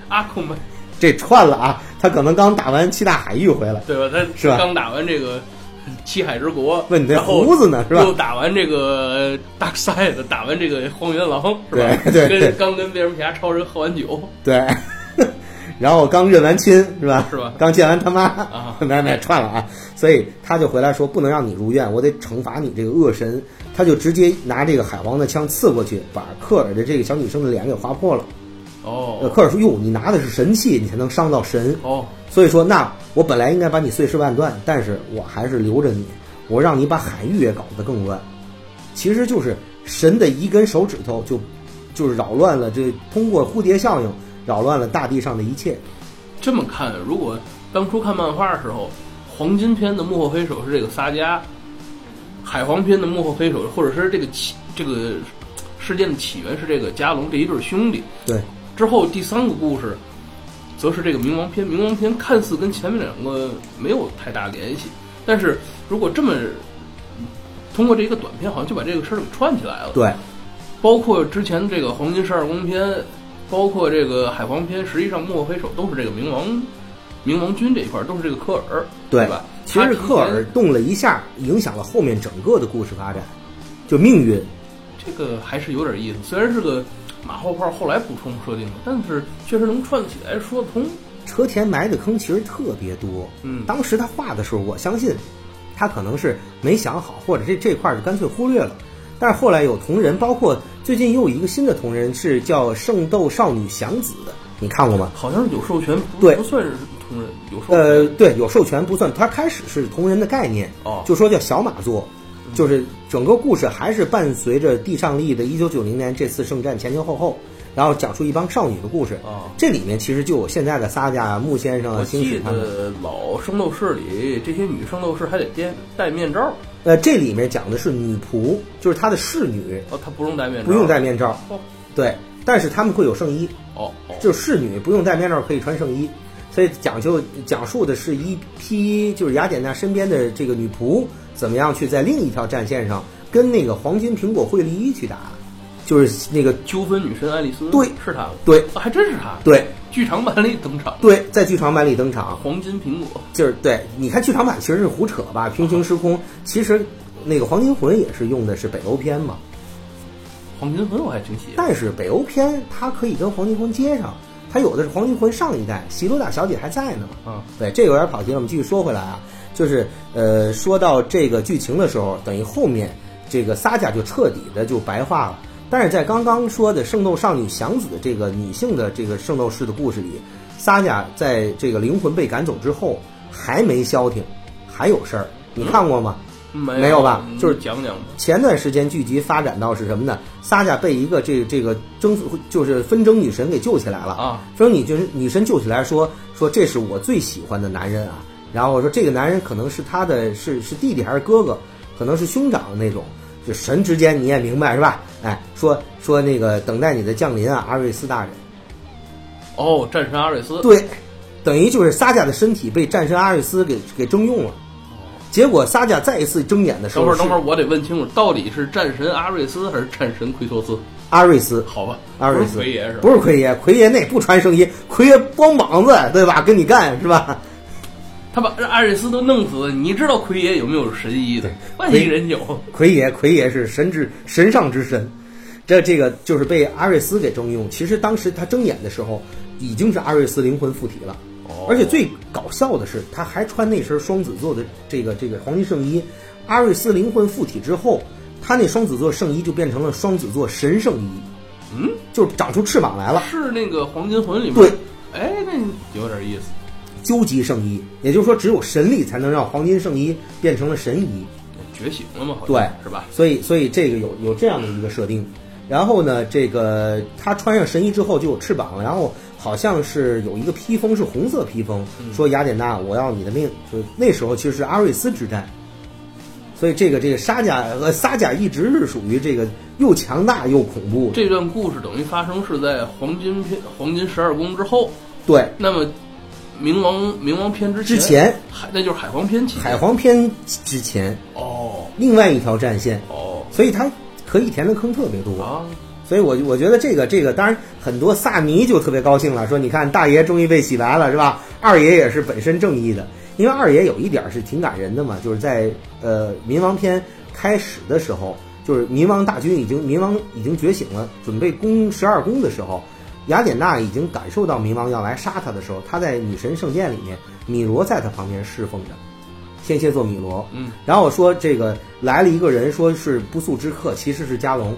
S3: 阿库门，
S2: 这串了啊！他可能刚打完七大海域回来，
S3: 对吧？他
S2: 是吧
S3: 刚打完这个 七海之国，
S2: 问你这
S3: 然后
S2: 胡子呢是吧
S3: 又打完这个大赛的，打完这个荒原狼是吧？
S2: 对 对对
S3: 跟刚跟蝙蝠侠、超人喝完酒，
S2: 对，然后刚认完亲是吧？
S3: 是吧
S2: 刚见完他妈
S3: 啊
S2: 没没串了啊！所以他就回来说，不能让你如愿，我得惩罚你这个恶神。他就直接拿这个海王的枪刺过去，把克尔的这个小女生的脸给划破了。呃，
S3: 哦
S2: 科尔说：“哟，你拿的是神器，你才能伤到神。
S3: 哦，
S2: 所以说，那我本来应该把你碎尸万段，但是我还是留着你，我让你把海域也搞得更乱。其实就是神的一根手指头就，就是扰乱了这通过蝴蝶效应扰乱了大地上的一切。
S3: 这么看，如果当初看漫画的时候，黄金篇的幕后黑手是这个撒迦，海皇篇的幕后黑手，或者是这个起这个事件的起源是这个加隆这一对兄弟。
S2: 对，
S3: 之后第三个故事，则是这个冥王篇。冥王篇看似跟前面两个没有太大联系，但是如果这么通过这一个短片，好像就把这个事儿给串起来了。
S2: 对，
S3: 包括之前这个黄金十二宫篇，包括这个海皇篇，实际上幕后黑手都是这个冥王冥王军这一块，都是这个科尔，
S2: 对
S3: 吧？
S2: 其实科尔动了一下，影响了后面整个的故事发展，就命运。
S3: 这个还是有点意思，虽然是个马后炮，后来补充设定的，但是确实能串起来，说得通。
S2: 车田埋的坑其实特别多。
S3: 嗯
S2: 当时他画的时候，我相信他可能是没想好，或者这这块儿就干脆忽略了。但是后来有同人，包括最近又有一个新的同人是叫《圣斗少女祥子》的，你看过吗？
S3: 好像是有授权，不
S2: 对
S3: 不算是同人，有授权。
S2: 呃，对，有授权不算，它开始是同人的概念，
S3: 哦
S2: 就说叫小马座，就是整个故事还是伴随着地上利的1990年这次圣战前前后后，然后讲述一帮少女的故事。
S3: 啊
S2: 这里面其实就有现在的撒迦、木先生、啊、星
S3: 记
S2: 矢他们。
S3: 得老圣斗士里这些女圣斗士还得戴戴面罩，
S2: 呃，这里面讲的是女仆，就是她的侍女，
S3: 哦，她不用戴面罩，
S2: 不用戴面罩，
S3: 哦
S2: 对，但是他们会有圣衣，
S3: 哦哦，
S2: 就是侍女不用戴面罩可以穿圣衣，所以讲究讲述的是一批就是雅典娜身边的这个女仆怎么样去在另一条战线上跟那个黄金苹果惠利一去打，就是那个
S3: 纠纷女神爱丽丝，
S2: 对。
S3: 是她，
S2: 对。
S3: 啊还真是她，
S2: 对。
S3: 剧场版里登场，
S2: 对，在剧场版里登场，
S3: 黄金苹果，
S2: 就是对，你看剧场版其实是胡扯吧，平行时空，其实那个黄金魂也是用的是北欧篇嘛，
S3: 黄金魂我还挺喜欢，
S2: 但是北欧篇它可以跟黄金魂接上，它有的是黄金魂上一代，席罗大小姐还在呢嘛。
S3: 啊，
S2: 对，这有点跑题了，我们继续说回来啊，就是呃，说到这个剧情的时候，等于后面这个撒迦就彻底的就白化了。但是在刚刚说的圣斗少女祥子的这个女性的这个圣斗士的故事里，撒迦在这个灵魂被赶走之后还没消停，还有事儿。你看过吗？
S3: 没
S2: 没有吧
S3: 嗯
S2: 就是
S3: 讲讲吧，
S2: 前段时间剧集发展到是什么呢？撒迦被一个这个这个征服就是纷争女神给救起来了
S3: 啊！
S2: 纷争女神女神救起来说说这是我最喜欢的男人啊，然后我说这个男人可能是他的是是弟弟还是哥哥，可能是兄长那种，就神之间你也明白是吧？哎，说说那个等待你的降临啊，阿瑞斯大人。
S3: 哦，战神阿瑞斯，
S2: 对，等于就是撒迦的身体被战神阿瑞斯给给征用了。结果撒迦再一次睁眼的时候，
S3: 等会儿等会儿，我得问清楚，到底是战神阿瑞斯还是战神奎托斯？
S2: 阿瑞斯，
S3: 好吧，
S2: 阿瑞斯
S3: 奎爷是？
S2: 不是奎爷，奎爷那不穿圣衣，奎爷光膀子，对吧？跟你干是吧？
S3: 他把阿瑞斯都弄死了，你知道奎爷有没有神医的？万一人有，
S2: 奎爷，奎爷是神之神上之神，这这个就是被阿瑞斯给征用。其实当时他睁眼的时候，已经是阿瑞斯灵魂附体了。
S3: 哦
S2: 而且最搞笑的是，他还穿那身双子座的这个这个黄金圣衣。阿瑞斯灵魂附体之后，他那双子座圣衣就变成了双子座神圣衣，
S3: 嗯，
S2: 就长出翅膀来了。
S3: 是那个黄金魂里面。
S2: 对，
S3: 哎，那有点意思。
S2: 究极圣衣，也就是说，只有神力才能让黄金圣衣变成了神衣。
S3: 觉醒了嘛？好像
S2: 对，
S3: 是吧？
S2: 所以，所以这个有有这样的一个设定。然后呢，这个他穿上神衣之后就有翅膀了，然后好像是有一个披风是红色披风，说雅典娜，我要你的命。就那时候其实是阿瑞斯之战，所以这个这个沙贾呃撒贾一直是属于这个又强大又恐怖。
S3: 这段故事等于发生是在黄金篇黄金十二宫之后。
S2: 对，
S3: 那么，冥王冥王篇之前，
S2: 之前。
S3: 海那就是海皇篇期间。
S2: 海皇篇之前。
S3: 哦。
S2: 另外一条战线，
S3: 哦。
S2: 所以它可以填的坑特别多。
S3: 啊，
S2: 所以我我觉得这个这个，当然很多萨迷就特别高兴了，说你看大爷终于被洗白了，是吧？二爷也是本身正义的，因为二爷有一点是挺感人的嘛，就是在呃冥王篇开始的时候，就是冥王大军已经冥王已经觉醒了，准备攻十二宫的时候，雅典娜已经感受到冥王要来杀她的时候，她在女神圣殿里面，米罗在她旁边侍奉着，天蝎座米罗，
S3: 嗯，
S2: 然后说这个来了一个人，说是不速之客，其实是加隆。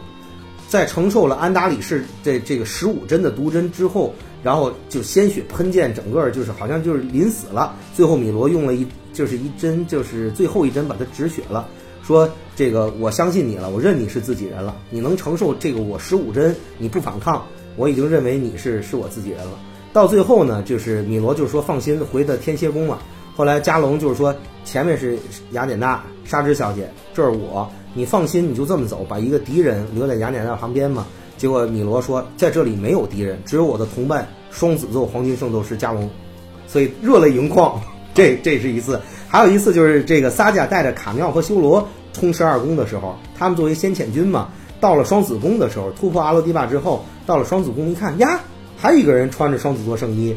S2: 在承受了安达里士这这个十五针的毒针之后，然后就鲜血喷溅，整个就是好像就是临死了。最后米罗用了一就是一针，就是最后一针把他止血了，说这个我相信你了，我认你是自己人了，你能承受这个我十五针，你不反抗，我已经认为你是是我自己人了。到最后呢，就是米罗就是说放心回的天蝎宫嘛。后来加隆就是说前面是雅典娜沙织小姐，这是我，你放心，你就这么走，把一个敌人留在雅典娜旁边嘛。结果米罗说在这里没有敌人，只有我的同伴双子座黄金圣斗士加隆，所以热泪盈眶。这这是一次，还有一次就是这个撒贾带着卡妙和修罗冲十二宫的时候，他们作为先遣军嘛，到了双子宫的时候，突破阿罗迪坝之后，到了双子宫一看呀，还有一个人穿着双子座圣衣，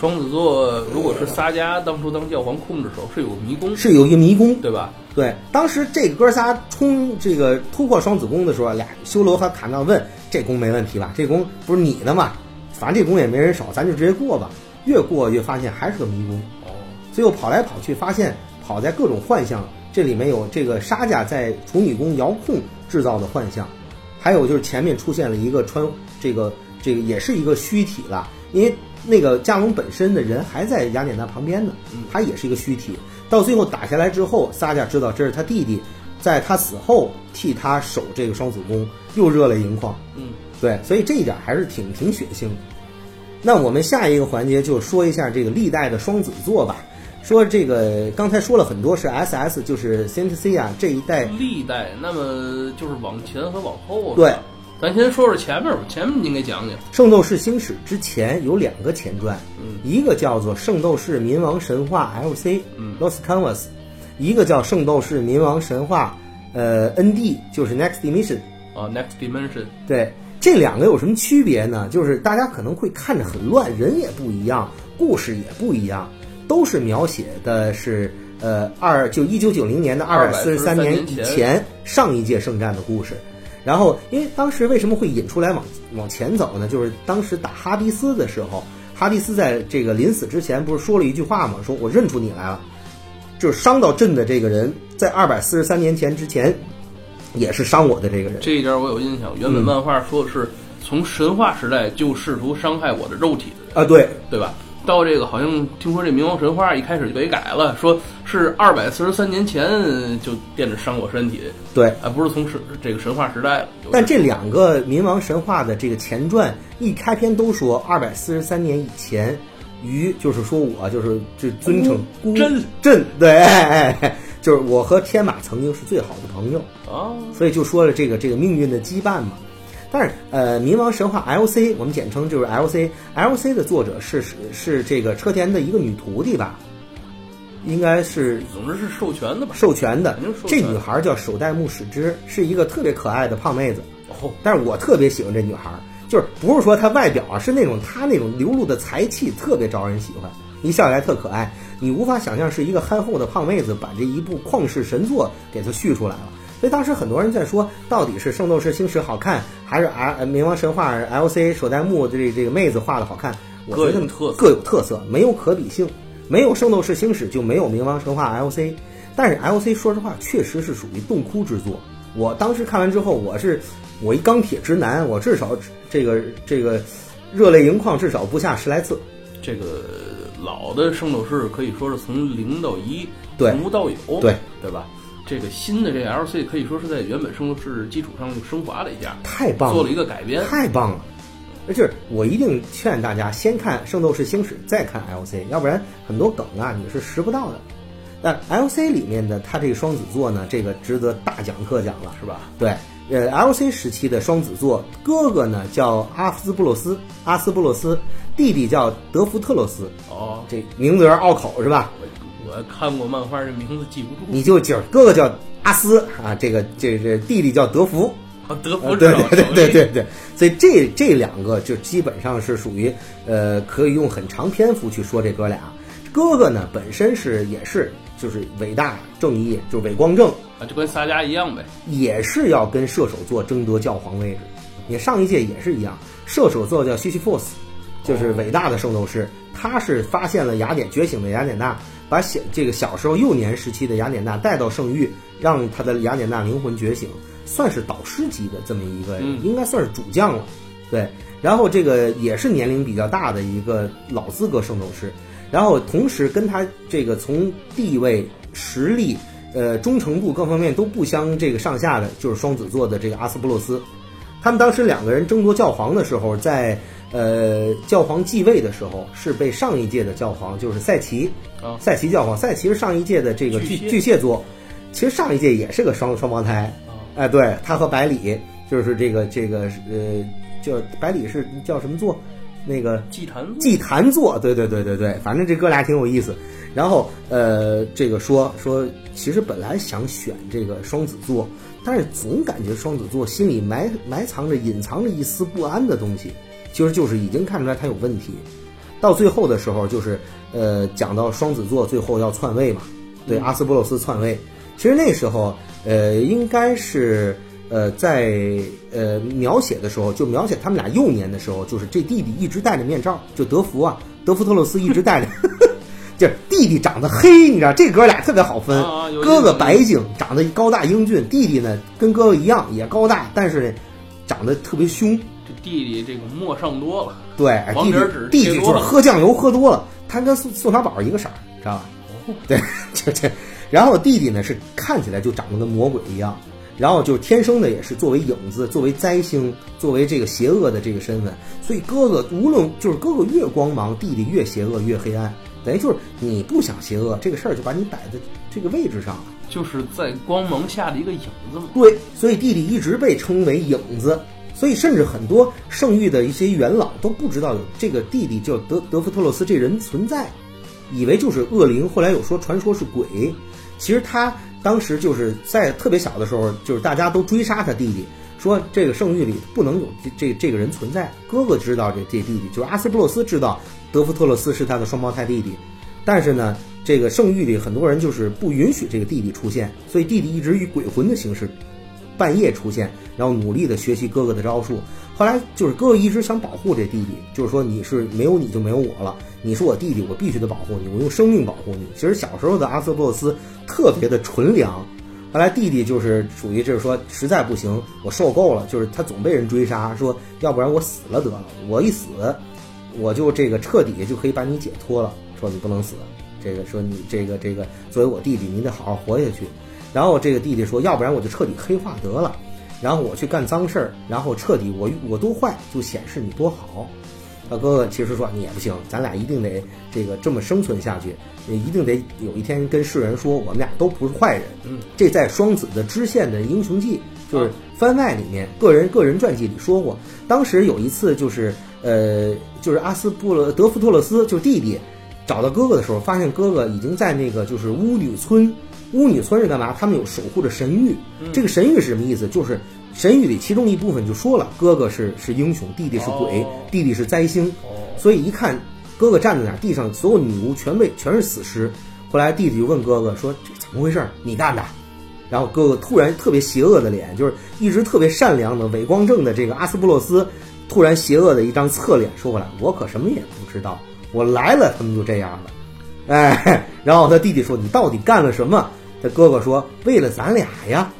S3: 双子座如果是撒迦当初当教皇控制的时候是有个迷宫，
S2: 是有一个迷宫，
S3: 对吧？
S2: 对，当时这哥仨冲这个突破双子宫的时候，俩修罗和卡纳问这宫没问题吧？这宫不是你的吗？反正这宫也没人守，咱就直接过吧。越过越发现还是个迷宫，
S3: 哦，
S2: 最后跑来跑去，发现跑在各种幻象，这里面有这个沙家在处女宫遥控制造的幻象，还有就是前面出现了一个穿这个这个也是一个虚体了，因为那个加隆本身的人还在雅典娜旁边呢，他也是一个虚体。到最后打下来之后，撒迦知道这是他弟弟，在他死后替他守这个双子宫，又热泪盈眶。
S3: 嗯，
S2: 对，所以这一点还是挺挺血腥的。那我们下一个环节就说一下这个历代的双子座吧。说这个刚才说了很多是 SS，就是 Saint C 啊这一代
S3: 历代，那么就是往前和往后。
S2: 对，
S3: 咱先说说前面吧，前面您给讲讲。
S2: 《圣斗士星矢》之前有两个前传，
S3: 嗯
S2: 一个叫做《圣斗士冥王神话 LC》
S3: 嗯
S2: Los Canvas，一个叫《圣斗士冥王神话》呃 ND，就是 Next Dimension。
S3: 啊，Next Dimension，
S2: 对，这两个有什么区别呢？就是大家可能会看着很乱，人也不一样，故事也不一样，都是描写的是呃二就一九九零年的二百四十三年以
S3: 前
S2: 前上一届圣战的故事。然后，因为当时为什么会引出来往往前走呢？就是当时打哈迪斯的时候，哈迪斯在这个临死之前不是说了一句话吗？说我认出你来了，就是伤到朕的这个人，在二百四十三年前之前，也是伤我的这个人。
S3: 这一点我有印象。原本漫画说的是从神话时代就试图伤害我的肉体的人，
S2: 啊，对，
S3: 对吧？到这个好像听说这冥王神话一开始就给改了，说是二百四十三年前就惦着伤过身体，
S2: 对，
S3: 而不是从神这个神话时代了。
S2: 但这两个冥王神话的这个前传一开篇都说二百四十三年以前，于就是说我就是这尊称孤
S3: 真
S2: 朕对，哎哎哎，就是我和天马曾经是最好的朋友，
S3: 啊，
S2: 所以就说了这个这个命运的羁绊嘛。但是呃，冥王神话 LC 我们简称就是 LC，LC 的作者是是是这个车田的一个女徒弟吧，应该是
S3: 总之是授权的吧？
S2: 授权的这女孩叫手代木史之，是一个特别可爱的胖妹子。
S3: 哦，
S2: 但是我特别喜欢这女孩儿，就是不是说她外表啊，是那种她那种流露的才气特别招人喜欢，一笑起来特可爱，你无法想象是一个憨厚的胖妹子把这一部旷世神作给她续出来了。所以当时很多人在说，到底是《圣斗士星矢》好看，还是 R 呃冥王神话 LC 首代目这这个妹子画的好看？我觉得
S3: 各有特色
S2: 各有特色，没有可比性。没有《圣斗士星矢》就没有《冥王神话》LC，但是 LC 说实话确实是属于洞窟之作。我当时看完之后，我是我一钢铁直男，我至少这个这个热泪盈眶，至少不下十来次。
S3: 这个老的圣斗士可以说是从零到一，
S2: 对
S3: 从无到有，
S2: 对
S3: 对吧？这个新的这 LC 可以说是在原本圣斗士基础上又升华了一下，
S2: 太棒了，
S3: 做了一个改编。
S2: 太棒了！而且我一定劝大家先看《圣斗士星矢》，再看 LC，要不然很多梗啊你是识不到的。那 LC 里面的他这个双子座呢，这个值得大讲特讲了，
S3: 是吧？
S2: 对，呃，LC 时期的双子座，哥哥呢叫阿斯布洛斯，阿斯布洛斯，弟弟叫德福特洛斯，
S3: 哦，
S2: 这名字有点拗口是吧？
S3: 我我看过漫画，这名字记不住。
S2: 你就记着，哥哥叫阿斯啊，这个这这弟弟叫德福，
S3: 啊，德
S2: 呃
S3: 福
S2: 对对对对对对，所以这这两个就基本上是属于呃，可以用很长篇幅去说这哥俩。哥哥呢本身是也是就是伟大正义，就是伟光正，
S3: 啊，就跟撒迦一样呗。
S2: 也是要跟射手座争夺教皇位置。你上一届也是一样，射手座叫西西弗斯，就是伟大的圣斗士，他是发现了雅典觉醒的雅典娜，把小这个小时候幼年时期的雅典娜带到圣域，让他的雅典娜灵魂觉醒，算是导师级的这么一个，
S3: 嗯
S2: 应该算是主将了。对，然后这个也是年龄比较大的一个老资格圣斗士，然后同时跟他这个从地位、实力、呃忠诚度各方面都不相这个上下的，就是双子座的这个阿斯布洛斯。他们当时两个人争夺教皇的时候，在呃教皇继位的时候，是被上一届的教皇就是赛奇，
S3: 啊。
S2: 赛奇教皇，赛奇是上一届的这个巨
S3: 巨蟹。
S2: 座，其实上一届也是个双双胞胎，
S3: 啊。
S2: 哎，对他和百里就是这个这个呃叫百里是叫什么座？那个
S3: 祭坛座？
S2: 祭坛座，对对对对对，反正这哥俩挺有意思。然后呃，这个说说，其实本来想选这个双子座，但是总感觉双子座心里埋埋藏着、隐藏着一丝不安的东西，其实就是已经看出来他有问题。到最后的时候，就是呃，讲到双子座最后要篡位嘛，对，阿斯波洛斯篡位。其实那时候呃，应该是呃，在呃描写的时候，就描写他们俩幼年的时候，就是这弟弟一直戴着面罩，就德福啊，德福特洛斯一直戴着。就是弟弟长得黑，你知道，这哥俩特别好分。哥哥白净，长得高大英俊；弟弟呢，跟哥哥一样，也高大，但是呢，长得特别凶。
S3: 这弟弟这个莫上多了。
S2: 对，弟弟弟弟就是喝酱油喝多了，他跟宋宋小宝一个色儿，知道吧？
S3: 哦
S2: 对，就这。然后弟弟呢是看起来就长得跟魔鬼一样，然后就天生的也是作为影子，作为灾星，作为这个邪恶的这个身份，所以哥哥无论就是哥哥越光芒，弟弟越邪恶越黑暗，等于就是你不想邪恶，这个事儿就把你摆在这个位置上了。
S3: 就是在光芒下的一个影子嘛。
S2: 对，所以弟弟一直被称为影子，所以甚至很多圣域的一些元老都不知道有这个弟弟叫德德夫特洛斯这人存在，以为就是恶灵，后来有说传说是鬼，其实他当时就是在特别小的时候，就是大家都追杀他弟弟，说这个圣域里不能有这这这个人存在。哥哥知道这这弟弟，就是阿斯布洛斯知道德夫特洛斯是他的双胞胎弟弟，但是呢，这个圣域里很多人就是不允许这个弟弟出现，所以弟弟一直以鬼魂的形式半夜出现，然后努力的学习哥哥的招数。后来就是哥哥一直想保护这弟弟，就是说你是没有你就没有我了，你是我弟弟，我必须得保护你，我用生命保护你。其实小时候的阿瑟布洛斯特别的纯良，后来弟弟就是属于就是说实在不行，我受够了，就是他总被人追杀，说要不然我死了得了，我一死，我就这个彻底就可以把你解脱了。说你不能死，这个说你这个这个作为我弟弟，你得好好活下去。然后这个弟弟说，要不然我就彻底黑化得了，然后我去干脏事儿，然后彻底我我多坏，就显示你多好。他哥哥其实说你也不行，咱俩一定得这个这么生存下去，也一定得有一天跟世人说我们俩都不是坏人。
S3: 嗯，
S2: 这在双子的支线的英雄记，就是番外里面个人个人传记里说过，当时有一次就是呃就是阿斯布勒德夫特勒斯就是弟弟找到哥哥的时候，发现哥哥已经在那个就是巫女村巫女村是干嘛？他们有守护着神域。这个神域是什么意思？就是神域里其中一部分就说了，哥哥是是英雄，弟弟是鬼，
S3: 哦
S2: 弟弟是灾星。
S3: 哦，
S2: 所以一看哥哥站在那儿，地上所有女巫全被全是死尸。后来弟弟就问哥哥说：“这怎么回事儿？你干的？”然后哥哥突然特别邪恶的脸，就是一直特别善良的伟光正的这个阿斯布洛斯，突然邪恶的一张侧脸说过来：“我可什么也不知道，我来了，他们就这样了。”哎，然后他弟弟说：“你到底干了什么？”他哥哥说：“为了咱俩呀，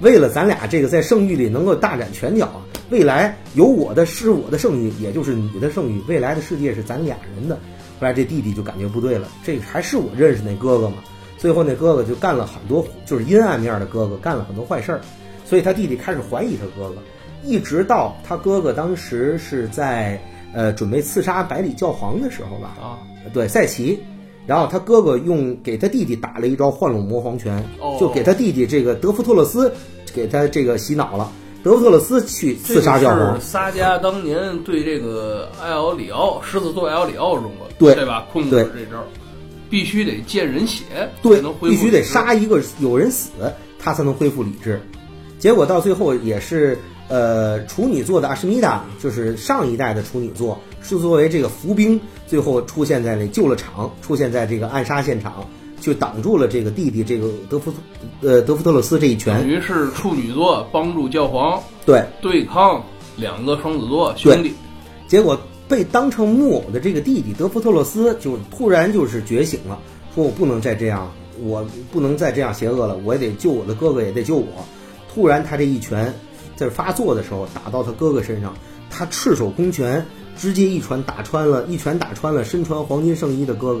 S2: 为了咱俩这个在圣域里能够大展拳脚啊，未来有我的是我的圣域，也就是你的圣域，未来的世界是咱俩人的。”后来这弟弟就感觉不对了，这还是我认识那哥哥吗？最后那哥哥就干了很多，就是阴暗面的哥哥干了很多坏事儿，所以他弟弟开始怀疑他哥哥，一直到他哥哥当时是在呃准备刺杀百里教皇的时候吧，
S3: 啊，
S2: 对赛奇，然后他哥哥用给他弟弟打了一招幻龙魔皇拳，
S3: 哦
S2: 就给他弟弟这个德弗托勒斯给他这个洗脑了，德弗特勒斯去刺杀教皇
S3: 撒迦当年对这个艾奥里奥狮子座艾奥里奥用过，
S2: 对
S3: 对吧？控制
S2: 对
S3: 这招，必须得见人血，
S2: 对
S3: 能，
S2: 必须得杀一个有人死，他才能恢复理智。结果到最后也是，呃，处女座的阿什米达，就是上一代的处女座，是作为这个伏兵，最后出现在那救了场，出现在这个暗杀现场，去挡住了这个弟弟这个德福呃德福特勒斯这一
S3: 等
S2: 拳。
S3: 于是处女座帮助教皇
S2: 对，
S3: 对抗两个双子座兄弟，
S2: 结果被当成木偶的这个弟弟德福特洛斯就突然就是觉醒了，说我不能再这样，我不能再这样邪恶了，我也得救我的哥哥，也得救我。突然他这一拳在发作的时候打到他哥哥身上，他赤手空拳直接一拳打穿了，一拳打穿了身穿黄金圣衣的哥哥，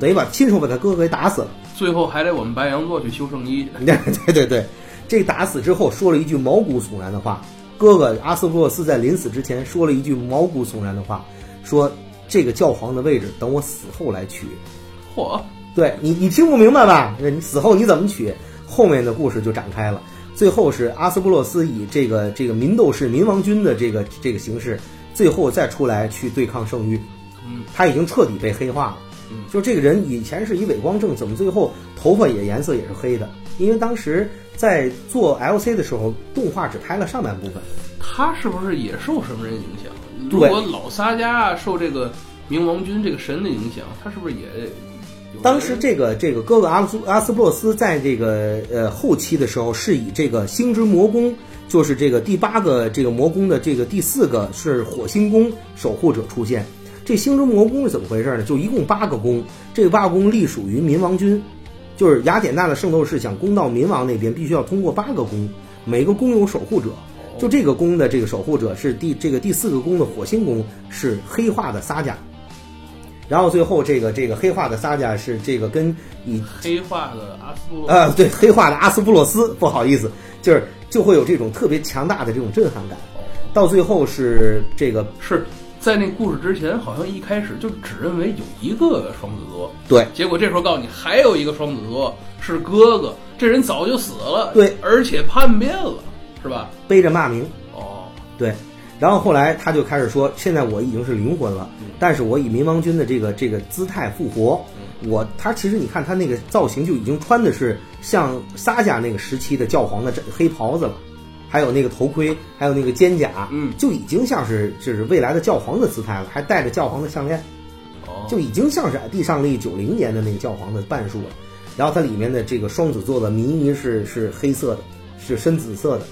S2: 等于把亲手把他哥哥给打死了。
S3: 最后还得我们白羊座去修圣衣 去。
S2: 对对对对，这打死之后说了一句毛骨悚然的话。哥哥阿斯布洛斯在临死之前说了一句毛骨悚然的话，说这个教皇的位置等我死后来取。
S3: 嚯，
S2: 对你，你听不明白吧？你死后你怎么取？后面的故事就展开了。最后是阿斯布洛斯以这个这个民斗士民王军的这个这个形式，最后再出来去对抗圣域。
S3: 嗯，
S2: 他已经彻底被黑化了。
S3: 嗯，
S2: 就这个人以前是以伪光正，怎么最后头发也颜色也是黑的？因为当时在做 LC 的时候，动画只拍了上半部分。
S3: 他是不是也受什么人影响？如果老撒加受这个冥王军这个神的影响，他是不是也有
S2: 当时这个这个哥哥阿斯阿斯布洛斯在这个呃后期的时候，是以这个星之魔宫，就是这个第八个这个魔宫的这个第四个是火星宫守护者出现。这星之魔宫是怎么回事呢？就一共八个宫，这个八个宫隶属于冥王军，就是雅典娜的圣斗士想攻到冥王那边，必须要通过八个宫，每个宫有守护者。就这个宫的这个守护者是第这个第四个宫的火星宫是黑化的撒迦，然后最后这个这个黑化的萨迦是这个跟你
S3: 黑化的阿斯布
S2: 呃对黑化的阿斯布洛斯，不好意思，就是就会有这种特别强大的这种震撼感。到最后是这个
S3: 是在那故事之前，好像一开始就只认为有一个双子座，
S2: 对。
S3: 结果这时候告诉你还有一个双子座是哥哥，这人早就死了，
S2: 对。
S3: 而且叛变了，是吧？
S2: 背着骂名，
S3: 哦，
S2: 对，然后后来他就开始说，现在我已经是灵魂了，但是我以民王军的这个这个姿态复活。我他其实你看他那个造型就已经穿的是像撒迦那个时期的教皇的这黑袍子了，还有那个头盔，还有那个肩甲，
S3: 嗯
S2: 就已经像是就是未来的教皇的姿态了，还戴着教皇的项链，
S3: 哦，
S2: 就已经像是地上历九零年的那个教皇的半数了。然后它里面的这个双子座的迷衣是是黑色的，是深紫色的。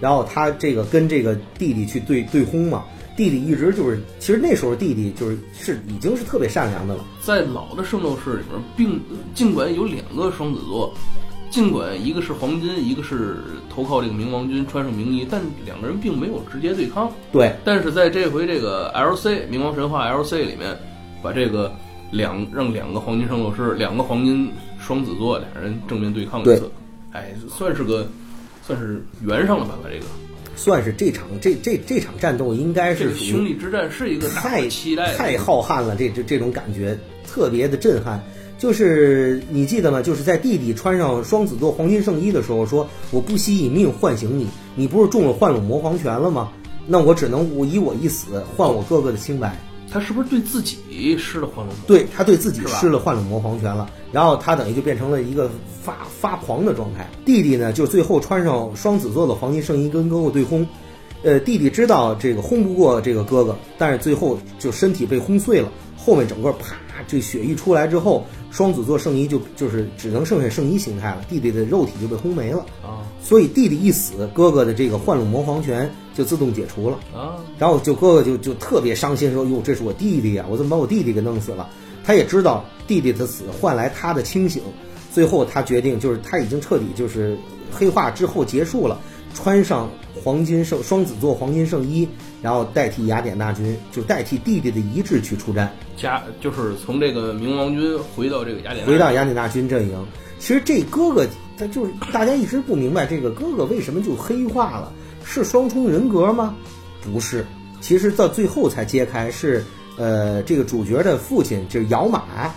S2: 然后他这个跟这个弟弟去对对轰嘛，弟弟一直就是，其实那时候弟弟就是是已经是特别善良的了。
S3: 在老的圣斗士里面，并尽管有两个双子座，尽管一个是黄金，一个是投靠这个冥王军穿上冥衣，但两个人并没有直接对抗。
S2: 对
S3: 但是在这回这个 LC 冥王神话 LC 里面，把这个两让两个黄金圣斗士、两个黄金双子座俩人正面对抗一次，哎，算是个算是圆上了吧？把这个
S2: 算是这场这这这场战斗应该是
S3: 兄弟之战是一个
S2: 太
S3: 期待
S2: 太浩瀚了，这这这种感觉特别的震撼。就是你记得吗？就是在弟弟穿上双子座黄金圣衣的时候，说我不惜以命唤醒你，你不是中了幻龙魔皇拳了吗？那我只能我以我一死换我哥哥的清白。
S3: 他是不是对自己施了幻龙魔？
S2: 对他对自己施了幻龙魔皇拳了，然后他等于就变成了一个发发狂的状态。弟弟呢，就最后穿上双子座的黄金圣衣跟哥哥对轰，呃，弟弟知道这个轰不过这个哥哥，但是最后就身体被轰碎了，后面整个啪这血一出来之后，双子座圣衣就就是只能剩下圣衣形态了，弟弟的肉体就被轰没了。
S3: 啊
S2: 所以弟弟一死，哥哥的这个幻龙魔皇拳就自动解除了。
S3: 啊，
S2: 然后就哥哥就就特别伤心，说：“哟，这是我弟弟呀、我怎么把我弟弟给弄死了？”他也知道弟弟的死换来他的清醒，最后他决定就是他已经彻底就是黑化之后结束了，穿上黄金圣双子座黄金圣衣，然后代替雅典大军，就代替弟弟的遗志去出战，
S3: 加就是从这个冥王军回到这个雅典，
S2: 回到雅典大军阵营。其实这哥哥他就是大家一直不明白这个哥哥为什么就黑化了，是双重人格吗？不是，其实到最后才揭开是，呃，这个主角的父亲就是姚马，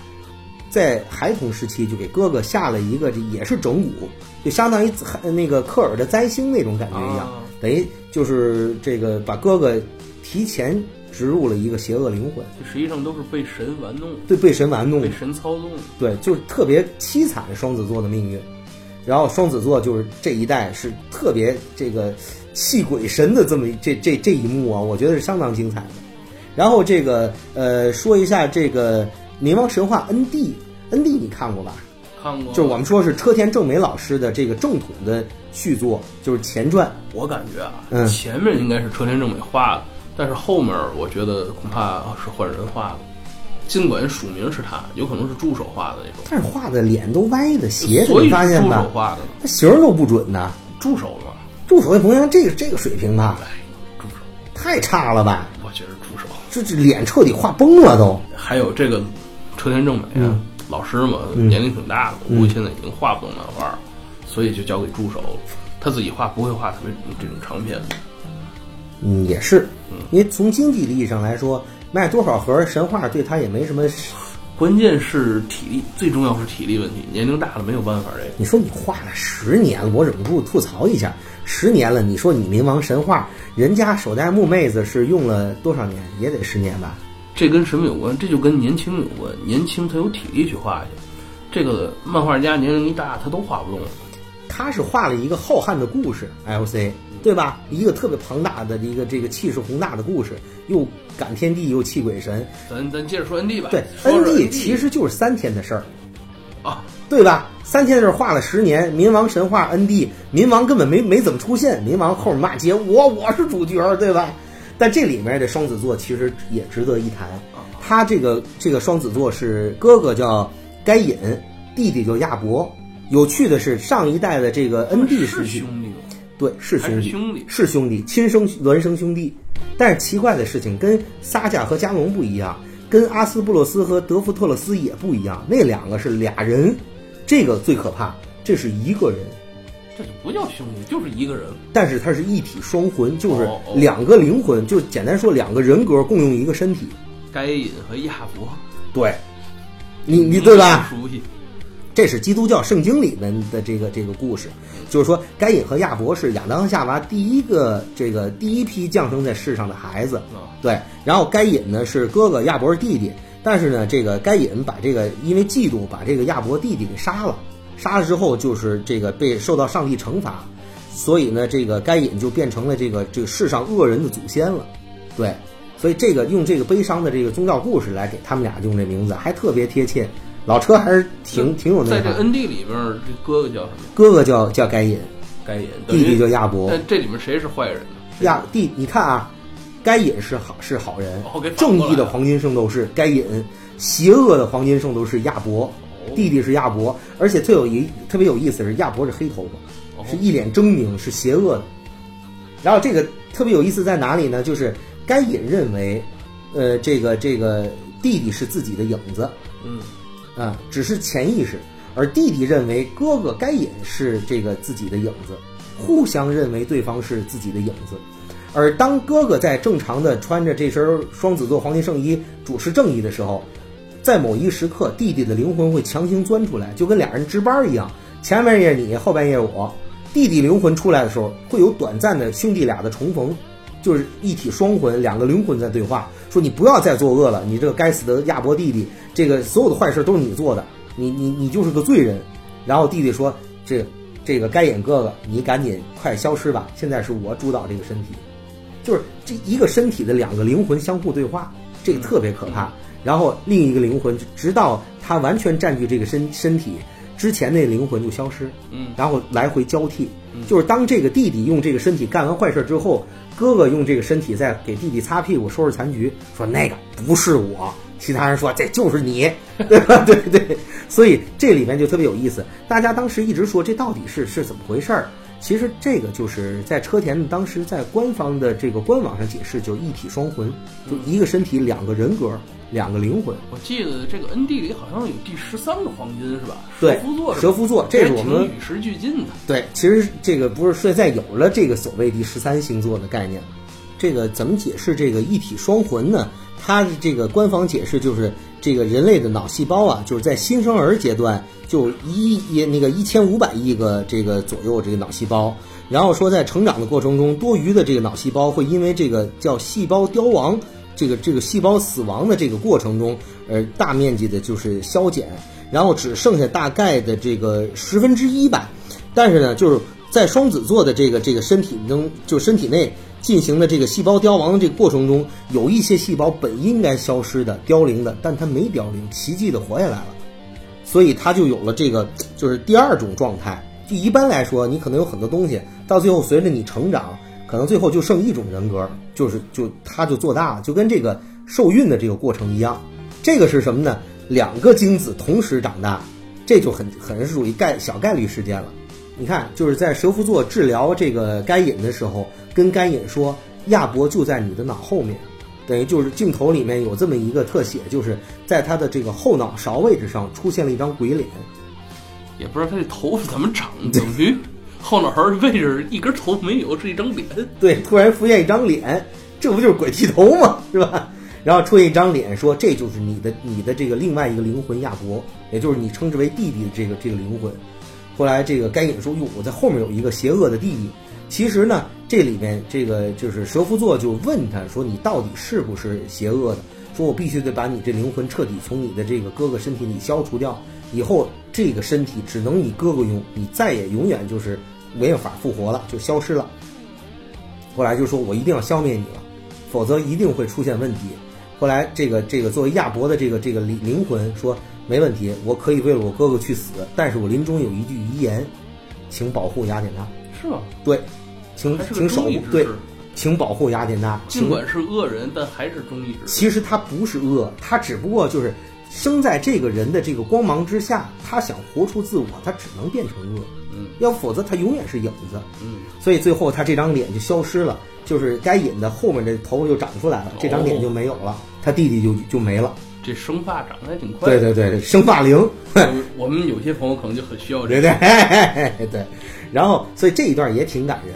S2: 在孩童时期就给哥哥下了一个，这也是整蛊，就相当于呃那个克尔的灾星那种感觉一样，
S3: 啊
S2: 等于就是这个把哥哥提前植入了一个邪恶灵魂，
S3: 这实际上都是被神玩弄，
S2: 对，被神玩弄
S3: 被，神操纵。
S2: 对，就是特别凄惨双子座的命运。然后双子座就是这一代是特别这个气鬼神的这么一这这这一幕啊，我觉得是相当精彩的。然后这个呃说一下这个冥王神话 N D N D 你看过吧？
S3: 看过，
S2: 就是我们说是车田正美老师的这个正统的续作，就是前传。
S3: 我感觉啊，
S2: 嗯
S3: 前面应该是车田正美画的，但是后面我觉得恐怕是换人画的。尽管署名是他，有可能是助手画的那种，
S2: 但是画的脸都歪的斜的，
S3: 所以
S2: 你发现
S3: 是助手？画的。
S2: 他形儿都不准呐，
S3: 助手嘛，
S2: 助手也不像这个这个水平吧？
S3: 哎，助手，
S2: 太差了吧？
S3: 我觉得助手。
S2: 这这脸彻底画崩了都。
S3: 还有这个车田正美啊，
S2: 嗯
S3: 老师嘛，
S2: 嗯
S3: 年龄挺大的，估计现在已经画不动漫画了，所以就交给助手。他自己画不会画特别这种长篇，
S2: 嗯，也是，因为从经济利益上来说，卖多少盒神话对他也没什么。
S3: 关键是体力，最重要是体力问题。年龄大了没有办法，这个
S2: 你说你画了十年了，我忍不住吐槽一下，十年了，你说你冥王神话，人家首代木妹子是用了多少年？也得十年吧？
S3: 这跟什么有关？这就跟年轻有关。年轻他有体力去画去，这个漫画家年龄一大，他都画不动了。
S2: 他是画了一个浩瀚的故事，LC 对吧？一个特别庞大的一个这个气势宏大的故事，又感天地又气鬼神。
S3: 咱咱接着说 ND 吧。
S2: 对
S3: 说说
S2: ，ND 其实就是三天的事儿，
S3: 啊，
S2: 对吧？三天的事儿画了十年，冥王神话 ND，冥王根本没没怎么出现，冥王后面骂街，我我是主角，对吧？但这里面的双子座其实也值得一谈，他这个这个双子座是哥哥叫该隐，弟弟叫亚伯。有趣的是，上一代的这个 ND
S3: 是
S2: 时期，
S3: 兄弟？
S2: 对，是兄弟，
S3: 是兄弟
S2: 是兄弟，亲生孪生兄弟。但是奇怪的事情跟撒迦和加隆不一样，跟阿斯布洛斯和德弗特勒斯也不一样，那两个是俩人，这个最可怕，这是一个人，
S3: 这就不叫兄弟，就是一个人。
S2: 但是它是一体双魂，就是两个灵魂，就简单说两个人格共用一个身体。
S3: 该隐和亚伯，
S2: 对，你你对吧？
S3: 熟悉。
S2: 这是基督教圣经里面的这个这个故事，就是说该隐和亚伯是亚当和夏娃第一个这个第一批降生在世上的孩子，对。然后该隐呢是哥哥，亚伯是弟弟，但是呢这个该隐把这个因为嫉妒把这个亚伯弟弟给杀了，杀了之后就是这个被受到上帝惩罚，所以呢这个该隐就变成了这个这个世上恶人的祖先了，对。所以这个用这个悲伤的这个宗教故事来给他们俩用这名字，还特别贴切。老车还是挺挺有那
S3: 在这
S2: 个。
S3: ND 里边，这哥哥叫什么？
S2: 哥哥叫叫该隐，
S3: 该隐。
S2: 弟弟叫亚伯。
S3: 但这里面谁是坏人呢？
S2: 亚弟，你看啊，该隐是好是好人正义的黄金圣斗士该隐，邪恶的黄金圣斗士亚伯，
S3: 哦
S2: 弟弟是亚伯，而且特有一特别有意思的是亚伯是黑头
S3: 哦
S2: 发，是一脸狰狞，是邪恶的。然后这个特别有意思在哪里呢？就是该隐认为，呃，这个这个弟弟是自己的影子，
S3: 嗯，
S2: 啊，只是潜意识，而弟弟认为哥哥该隐是这个自己的影子，互相认为对方是自己的影子。而当哥哥在正常的穿着这身双子座黄金圣衣主持正义的时候，在某一时刻，弟弟的灵魂会强行钻出来，就跟俩人值班一样，前半夜你，后半夜我。弟弟灵魂出来的时候，会有短暂的兄弟俩的重逢，就是一体双魂，两个灵魂在对话，说你不要再作恶了，你这个该死的亚伯弟弟，这个所有的坏事都是你做的，你你你就是个罪人。然后弟弟说：“这这个该隐哥哥，你赶紧快消失吧，现在是我主导这个身体。”就是这一个身体的两个灵魂相互对话，这个特别可怕。然后另一个灵魂，直到他完全占据这个身身体之前，那灵魂就消失，
S3: 嗯
S2: 然后来回交替。就是当这个弟弟用这个身体干完坏事之后，哥哥用这个身体再给弟弟擦屁股、收拾残局，说那个不是我。其他人说这就是你，对吧？对对，所以这里面就特别有意思。大家当时一直说这到底是是怎么回事儿？其实这个就是在车田当时在官方的这个官网上解释，就一体双魂，就一个身体两个人格，两个灵魂。
S3: 我记得这个 N D 里好像有第十三个黄金是吧？
S2: 对
S3: 蛇夫座是吧，
S2: 蛇夫座这是我们
S3: 与时俱进的。
S2: 对，其实这个不是现在有了这个所谓第十三星座的概念，这个怎么解释这个一体双魂呢？它的这个官方解释就是，这个人类的脑细胞啊，就是在新生儿阶段就一一那个一千五百亿个这个左右这个脑细胞，然后说在成长的过程中，多余的这个脑细胞会因为这个叫细胞凋亡，这个这个细胞死亡的这个过程中，而，大面积的就是消减，然后只剩下大概的这个十分之一吧。但是呢，就是在双子座的这个这个身体中，就身体内进行的这个细胞凋亡的这个过程中，有一些细胞本应该消失的、凋零的，但它没凋零，奇迹的活下来了，所以它就有了这个就是第二种状态。就一般来说，你可能有很多东西，到最后随着你成长，可能最后就剩一种人格，就是就它就做大了，就跟这个受孕的这个过程一样。这个是什么呢？两个精子同时长大，这就很很是属于概小概率事件了。你看，就是在蛇夫座治疗这个该隐的时候，跟该隐说亚伯就在你的脑后面，等于就是镜头里面有这么一个特写，就是在他的这个后脑勺位置上出现了一张鬼脸。
S3: 也不知道他这头发怎么长，等于后脑勺的位置一根头没有，是一张脸。
S2: 对，突然浮现一张脸，这不就是鬼剃头吗？是吧？然后出现一张脸，说这就是你的你的这个另外一个灵魂亚伯，也就是你称之为弟弟的这个这个灵魂。后来这个该隐说：“哟，我在后面有一个邪恶的弟弟。”其实呢，这里面这个就是蛇夫座就问他说：“你到底是不是邪恶的？”说：“我必须得把你这灵魂彻底从你的这个哥哥身体里消除掉，以后这个身体只能你哥哥用，你再也永远就是没有法复活了，就消失了。”后来就说：“我一定要消灭你了，否则一定会出现问题。”后来这个这个作为亚伯的这个这个灵灵魂说：“没问题，我可以为了我哥哥去死，但是我临终有一句遗言，请保护雅典娜。
S3: 是吗？
S2: 对，请请守护对，请保护雅典娜。
S3: 尽管是恶人，但还是忠义。
S2: 其实他不是恶，他只不过就是生在这个人的这个光芒之下，他想活出自我，他只能变成恶。
S3: 嗯，
S2: 要否则他永远是影子。
S3: 嗯，
S2: 所以最后他这张脸就消失了，就是该隐的后面这头发就长出来了，这张脸就没有了，他弟弟就就没了。
S3: 这生发长得还挺快。
S2: 对对对，生发灵。
S3: 我们有些朋友可能就很需要这个。
S2: 对对，然后所以这一段也挺感人。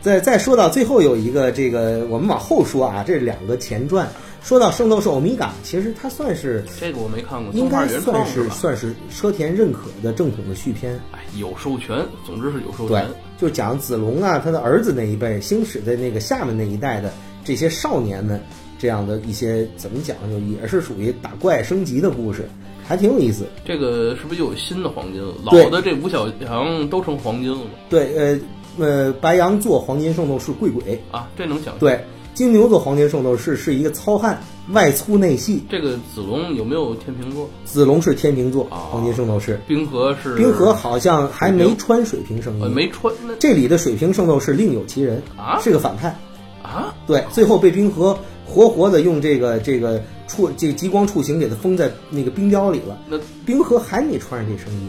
S2: 再再说到最后有一个这个，我们往后说啊，这是两个前传。说到圣斗士欧米伽，其实它算是
S3: 这个我没看过，
S2: 应该算
S3: 是
S2: 算是车田认可的正统的续篇。
S3: 哎，有授权，总之是有授
S2: 对
S3: 权。，
S2: 就讲子龙啊，他的儿子那一辈，星矢的那个下面那一代的这些少年们，这样的一些怎么讲，就也是属于打怪升级的故事，还挺有意思。
S3: 这个是不是又有新的黄金了？老的这五小强都成黄金了吗？
S2: 对，呃呃，白羊座黄金圣斗士贵鬼，
S3: 啊，这能想象。
S2: 对，金牛座黄金圣斗士是一个糙汉，外粗内细。
S3: 这个子龙有没有天平座？
S2: 子龙是天平座
S3: 哦
S2: 黄金圣斗士，
S3: 冰河是
S2: 冰河好像还没穿水平圣衣，
S3: 呃没穿那
S2: 这里的水平圣斗士另有其人
S3: 啊
S2: 是个反派。
S3: 啊？
S2: 对，最后被冰河活活的用这个这个触这个极光触形给他封在那个冰雕里了。
S3: 那
S2: 冰河还没穿上这圣衣，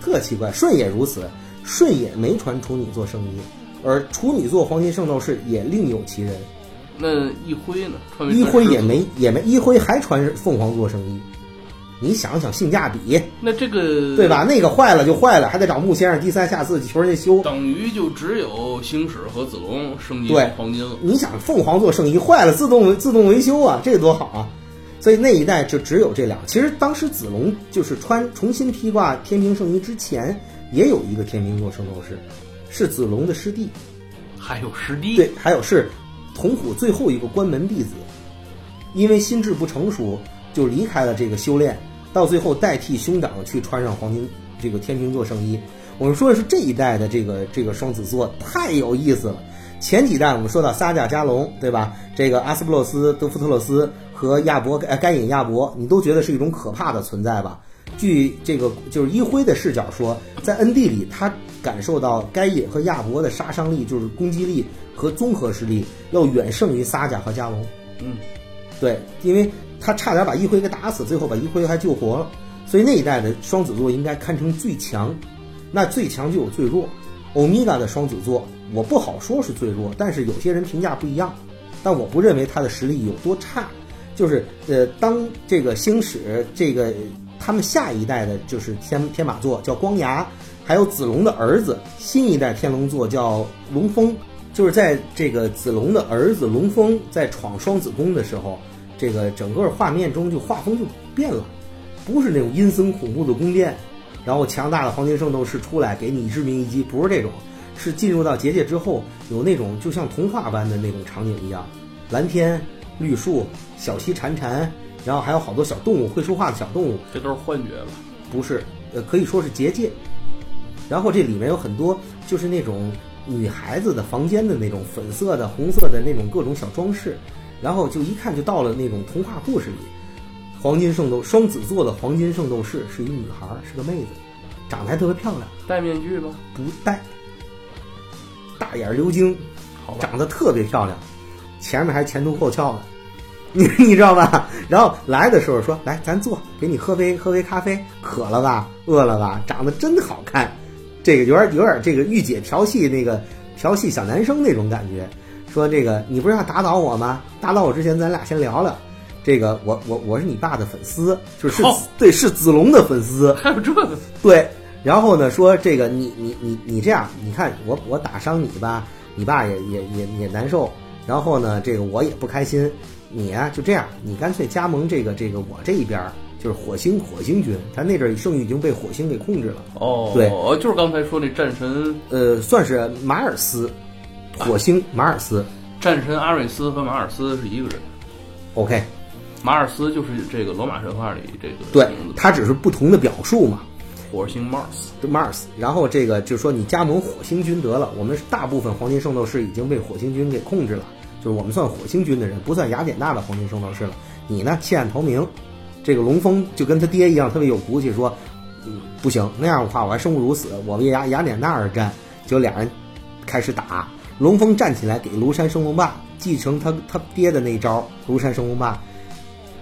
S2: 特奇怪。舜也如此，舜也没穿处女座圣衣，而处女座黄金圣斗士也另有其人。
S3: 那一辉呢？
S2: 一辉也
S3: 没。
S2: 没也没一辉还穿凤凰座圣衣，你想想性价比，
S3: 那这个
S2: 对吧？？那个坏了就坏了，还得找木先生低三下四求人家修。
S3: 等于就只有星矢和子龙升级
S2: 对
S3: 黄金了。
S2: 你想凤凰座圣衣坏了，自动自动维修啊，这个多好啊！所以那一代就只有这两。其实当时子龙就是穿重新披挂天平圣衣之前，也有一个天平座圣斗士，是子龙的师弟。
S3: 还有师弟，
S2: 对，还有是童虎最后一个关门弟子，因为心智不成熟，就离开了这个修炼，到最后代替兄长去穿上黄金这个天秤座圣衣。我们说的是这一代的这个这个双子座太有意思了。前几代我们说到撒迦加隆，对吧？这个阿斯布洛斯、德夫特洛斯和亚伯呃该隐亚伯，你都觉得是一种可怕的存在吧？据这个就是一辉的视角说，在 N 地里，他感受到该隐和亚伯的杀伤力，就是攻击力和综合实力要远胜于撒迦和加隆。
S3: 嗯，
S2: 对，因为他差点把一辉给打死，最后把一辉还救活了，所以那一代的双子座应该堪称最强。那最强就有最弱，欧米伽的双子座，我不好说是最弱，但是有些人评价不一样，但我不认为他的实力有多差。就是呃，当这个星矢这个他们下一代的就是天天马座叫光牙，还有子龙的儿子新一代天龙座叫龙峰，就是在这个子龙的儿子龙峰在闯双子宫的时候，这个整个画面中就画风就变了，不是那种阴森恐怖的宫殿，然后强大的黄金圣斗士出来给你致命一击，不是这种，是进入到结界之后有那种就像童话般的那种场景一样，蓝天绿树，小溪潺潺，然后还有好多小动物会说话的小动物，
S3: 这都是幻觉吧？
S2: 不是，呃，可以说是结界。然后这里面有很多就是那种女孩子的房间的那种粉色的、红色的那种各种小装饰，然后就一看就到了那种童话故事里。黄金圣斗双子座的黄金圣斗士是一女孩，是个妹子，长得还特别漂亮，
S3: 戴面具吗？
S2: 不戴，大眼鎏精，
S3: 好吧，
S2: 长得特别漂亮，前面还前凸后翘的，你 你知道吧？然后来的时候说：“来，咱坐，给你喝杯喝杯咖啡，渴了吧？饿了吧？长得真好看，这个有点有点这个御姐调戏那个调戏小男生那种感觉。说这个你不是要打倒我吗？打倒我之前咱俩先聊聊。这个我我我是你爸的粉丝，就是对是子龙的粉丝，
S3: 还有这个
S2: 对，然后呢，说这个你你你你这样，你看我我打伤你吧，你爸也也也也难受，然后呢，这个我也不开心，你呀、就这样，你干脆加盟这个这个我这一边儿，就是火星火星军，他那阵儿圣域已经被火星给控制了，
S3: 哦，
S2: 对。
S3: 就是刚才说那战神
S2: 呃，算是马尔斯，火星马尔斯
S3: 战神阿瑞斯和马尔斯是一个人
S2: ，，OK，
S3: 马尔斯就是这个罗马神话里这个
S2: 对他只是不同的表述嘛，
S3: 火星 Mars。
S2: 就 Mars，然后这个就是说你加盟火星军得了，我们大部分黄金圣斗士已经被火星军给控制了，就是我们算火星军的人，不算雅典娜的黄金圣斗士了。你呢弃暗投明，这个龙峰就跟他爹一样特别有骨气，说，嗯，不行，那样的话我还生不如死，我为雅雅典娜而战。就俩人开始打，龙峰站起来给庐山升龙霸继承他他爹的那一招庐山升龙霸。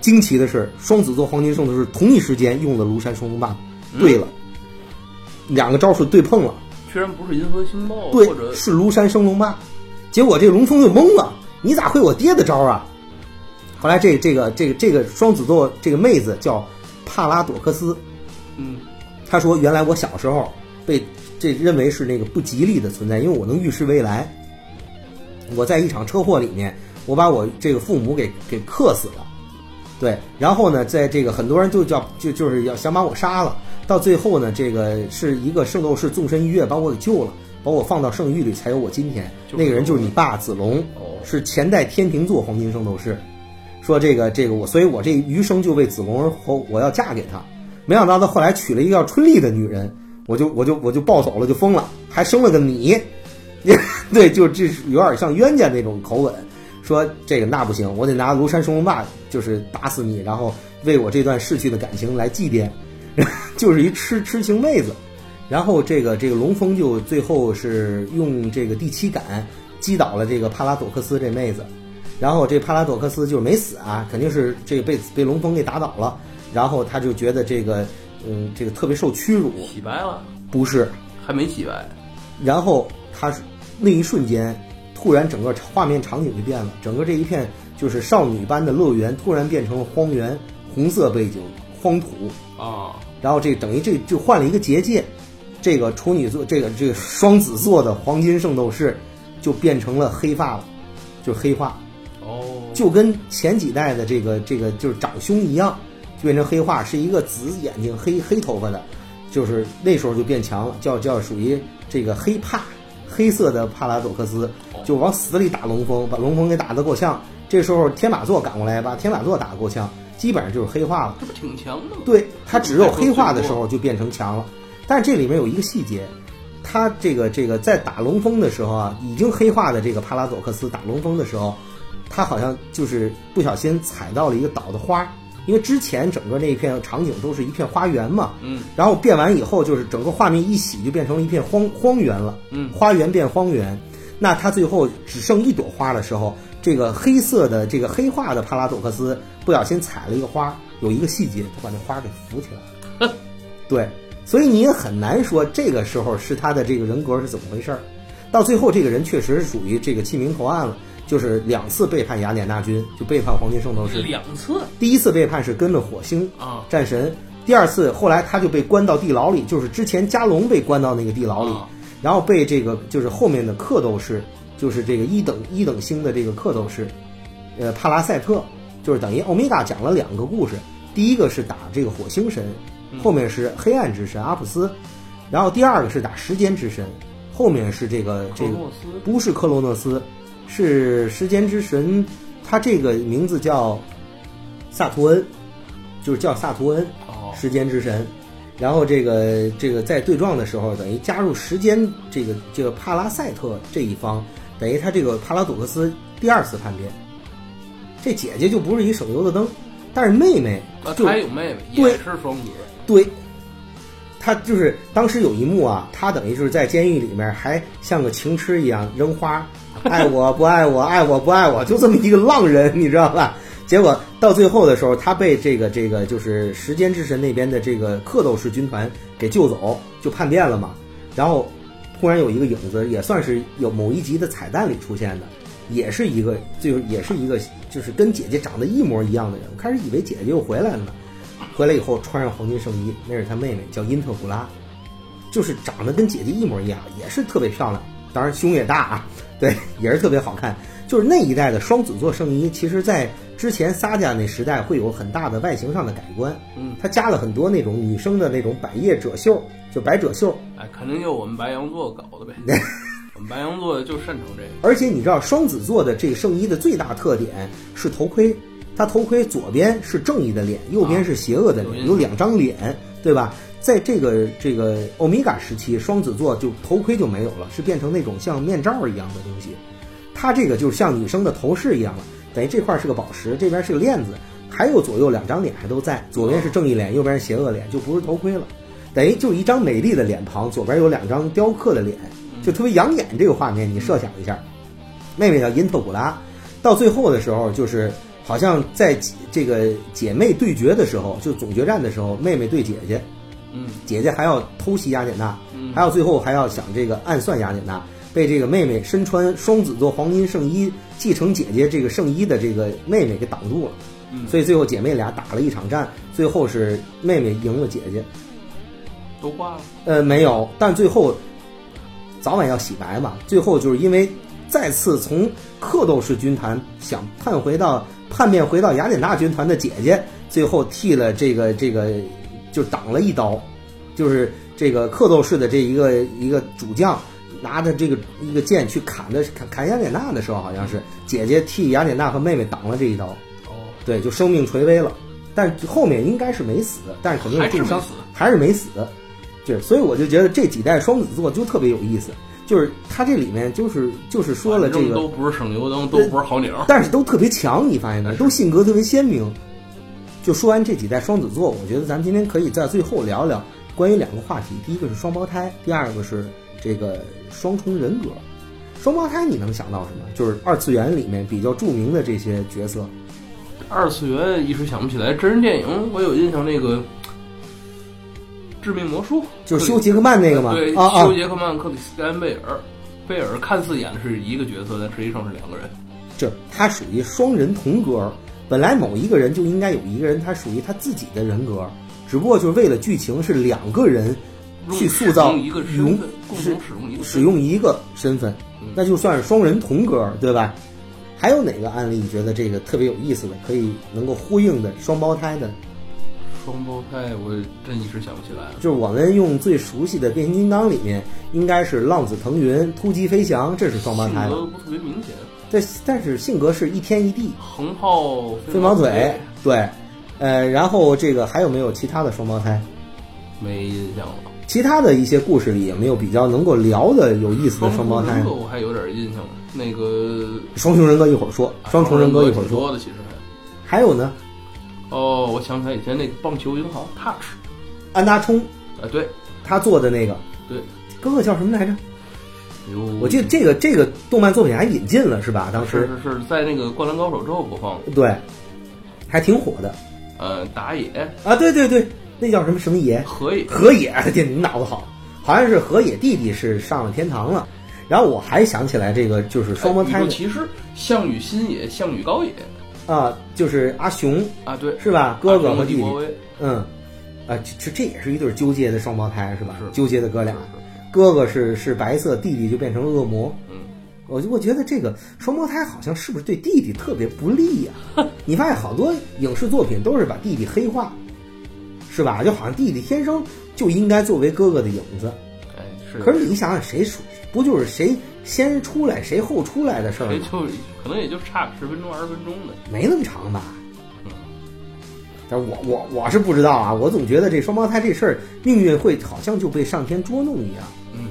S2: 惊奇的是，双子座黄金圣斗士同一时间用了庐山升龙霸，对了。两个招数对碰了，
S3: 居然不是银河星爆，
S2: 对，是庐山升龙霸。结果这个龙峰就懵了，你咋会我爹的招啊？后来这这个这个这个双子座这个妹子叫帕拉朵克斯，
S3: 嗯，
S2: 她说原来我小时候被这认为是那个不吉利的存在，因为我能预示未来。我在一场车祸里面，我把我这个父母给给克死了，对，然后呢，在这个很多人就叫就就是要想把我杀了，到最后呢，这个是一个圣斗士纵身一跃把我给救了，把我放到圣域里，才有我今天。那个人就是你爸子龙，
S3: 哦
S2: 是前代天平座黄金圣斗士。说这个这个我，所以我这余生就为子龙而活，我要嫁给他。没想到他后来娶了一个叫春丽的女人，我就我就我就暴走了，就疯了，还生了个你。对，就这是有点像冤家那种口吻，说这个那不行，我得拿庐山升龙霸就是打死你，然后为我这段逝去的感情来祭奠，就是一痴痴情妹子。然后这个这个龙峰就最后是用这个第七感击倒了这个帕拉朵克斯这妹子，然后这帕拉朵克斯就是没死啊，肯定是这个被被龙峰给打倒了，然后他就觉得这个嗯这个特别受屈辱，
S3: 洗白了，
S2: 不是，
S3: 还没洗白，
S2: 然后他是那一瞬间，突然整个画面场景就变了，整个这一片就是少女般的乐园突然变成了荒原，红色背景，荒土，
S3: 啊，
S2: 然后这等于这就换了一个结界，这个处女座，这个这个双子座的黄金圣斗士就变成了黑发了，就是黑化，
S3: 哦，
S2: 就跟前几代的这个这个就是长兄一样，就变成黑化，是一个紫眼睛、黑黑头发的，就是那时候就变强了，叫叫属于这个黑怕，黑色的帕拉佐克斯，就往死里打龙峰，把龙峰给打得够呛。这时候天马座赶过来，把天马座打得够呛，基本上就是黑化了。
S3: 这不挺强的吗？
S2: 对，它只有黑化的时候就变成强了。但是这里面有一个细节，他这个这个在打龙峰的时候啊，已经黑化的这个帕拉佐克斯打龙峰的时候，他好像就是不小心踩到了一个岛的花，因为之前整个那一片场景都是一片花园嘛，
S3: 嗯，
S2: 然后变完以后就是整个画面一洗就变成了一片荒荒原了，
S3: 嗯
S2: 花园变荒原，那他最后只剩一朵花的时候，这个黑色的这个黑化的帕拉佐克斯不小心踩了一个花，有一个细节，他把那花给扶起来了。对，所以你也很难说这个时候是他的这个人格是怎么回事儿。到最后，这个人确实是属于这个弃明投暗了，就是两次背叛雅典娜军，就背叛黄金圣斗士。
S3: 两次？
S2: 第一次背叛是跟了火星
S3: 啊。
S2: 战神，第二次后来他就被关到地牢里，就是之前加隆被关到那个地牢里，
S3: 啊。
S2: 然后被这个就是后面的克斗士，就是这个一等一等星的这个克斗士，呃帕拉塞特，就是等于欧米伽讲了两个故事，第一个是打这个火星神，后面是黑暗之神阿普斯，然后第二个是打时间之神，后面是这个这个不是克罗诺斯，是时间之神，他这个名字叫萨图恩，就是叫萨图恩，
S3: 哦
S2: 时间之神。然后这个这个在对撞的时候，等于加入时间这个这个帕拉赛特这一方，等于他这个帕拉佐克斯第二次叛变。这姐姐就不是一省油的灯，但是妹妹
S3: 他有妹妹，
S2: 对
S3: 也是双子，
S2: 对，他就是当时有一幕啊，他等于就是在监狱里面还像个情痴一样扔花，爱我不爱我，爱我不爱我，就这么一个浪人，你知道吧？结果到最后的时候，他被这个这个就是时间之神那边的这个克斗士军团给救走，就叛变了嘛。然后突然有一个影子，也算是有某一集的彩蛋里出现的，也是一个就也是一个就是跟姐姐长得一模一样的人。我开始以为姐姐又回来了呢，回来以后穿上黄金圣衣，那是他妹妹，叫因特古拉，就是长得跟姐姐一模一样，也是特别漂亮，当然胸也大啊，对，也是特别好看。就是那一代的双子座圣衣，其实在之前撒迦那时代会有很大的外形上的改观，
S3: 嗯，
S2: 它加了很多那种女生的那种百叶褶袖，就百褶袖，
S3: 哎，肯定就我们白羊座搞的呗，我们白羊座就擅长这个，
S2: 而且你知道双子座的这个圣衣的最大特点是头盔，它头盔左边是正义的脸，右边是邪恶的脸，
S3: 有
S2: 两张脸，对吧？在这个这个欧米伽时期，双子座就头盔就没有了，是变成那种像面罩一样的东西。它这个就是像女生的头饰一样了，等于这块是个宝石，这边是个链子，还有左右两张脸还都在，左边是正义脸，右边是邪恶脸，就不是头盔了，等于就一张美丽的脸庞，左边有两张雕刻的脸，就特别养眼。这个画面你设想一下，妹妹叫因特古拉，到最后的时候就是好像在这个姐妹对决的时候，就总决战的时候，妹妹对姐姐，
S3: 嗯，
S2: 姐姐还要偷袭雅典娜，
S3: 嗯。
S2: 还有最后还要想这个暗算雅典娜，被这个妹妹身穿双子座黄金圣衣继承姐姐这个圣衣的这个妹妹给挡住了，
S3: 嗯。
S2: 所以最后姐妹俩打了一场战，最后是妹妹赢了姐姐，
S3: 都挂了，
S2: 呃，没有，但最后早晚要洗白嘛。最后就是因为再次从克斗士军团想盼回到叛变回到雅典娜军团的姐姐，最后替了这个这个就挡了一刀，就是这个克斗士的这一个一个主将拿着这个一个剑去砍的砍砍雅典娜的时候，好像是姐姐替雅典娜和妹妹挡了这一刀，
S3: 哦，
S2: 对，就生命垂危了。但后面应该是没死，但是肯定有重伤
S3: 还是没死，
S2: 还是没死。就，所以我就觉得这几代双子座就特别有意思，就是他这里面就是就是说了这
S3: 个都，不是省油灯，都不是好鸟，
S2: 但是都特别强，你发现没？都性格特别鲜明。就说完这几代双子座，我觉得咱们今天可以在最后聊聊关于两个话题，第一个是双胞胎，第二个是这个双重人格。双胞胎你能想到什么？就是二次元里面比较著名的这些角色。
S3: 二次元一时想不起来，真人电影我有印象，那个《致命魔术》
S2: 就是修·杰克曼那个嘛，
S3: 对，
S2: 啊啊
S3: 修·，杰克曼、克里斯蒂安·贝尔，贝尔看似演的是一个角色，但实际上是两个人。
S2: 这他属于双人同格。本来某一个人就应该有一个人，他属于他自己的人格，只不过就是为了剧情是两个人去塑造
S3: 一个身
S2: 用
S3: 份，共同使用一个
S2: 使用一个身份，那就算是双人同格，对吧？还有哪个案例你觉得这个特别有意思的，可以能够呼应的双胞胎的？
S3: 双胞胎，我真一时想不起来了。
S2: 就是我们用最熟悉的变形金刚里面，应该是浪子腾云、突击飞翔，这是双胞胎的。
S3: 性格不特别明显，
S2: 这但是性格是一天一地，
S3: 横炮
S2: 飞毛腿，对，呃，然后这个还有没有其他的双胞胎？
S3: 没印象了。
S2: 其他的一些故事里有没有比较能够聊的有意思的双胞胎
S3: 我还有点印象，那个
S2: 双重人格一会儿说，双重人格一会儿说。
S3: 的其实还
S2: 还有呢，
S3: 哦，我想起来以前那个棒球英豪 Touch，
S2: 安达充
S3: 啊对
S2: 他做的那个
S3: 对，
S2: 哥哥叫什么来着？
S3: 有
S2: 我记得这个这个动漫作品还引进了是吧？当时
S3: 是是是在那个《灌篮高手》之后播放的，
S2: 对，还挺火的
S3: 呃，打野
S2: 啊！对对对，那叫什么什么野？
S3: 河野
S2: 河野，这，你脑子好，好像是河野弟弟是上了天堂了。然后我还想起来这个就是双胞胎
S3: 骑士项羽新野、项羽高野
S2: 啊，就是阿雄
S3: 啊，对，
S2: 是吧？哥哥和弟弟嗯，啊，这这也是一对纠结的双胞胎是吧？
S3: 是
S2: 纠结的哥俩，哥哥是是白色，弟弟就变成了恶魔。
S3: 嗯，
S2: 我就我觉得这个双胞胎好像是不是对弟弟特别不利呀、你发现好多影视作品都是把弟弟黑化，是吧？就好像弟弟天生就应该作为哥哥的影子。
S3: 哎是，
S2: 可是你想想，谁出不就是谁先出来谁后出来的事儿吗？
S3: 可能也就差个十分钟二十分钟的，
S2: 没那么长吧？
S3: 嗯
S2: 但我我我是不知道啊，我总觉得这双胞胎这事儿命运会好像就被上天捉弄一样。
S3: 嗯，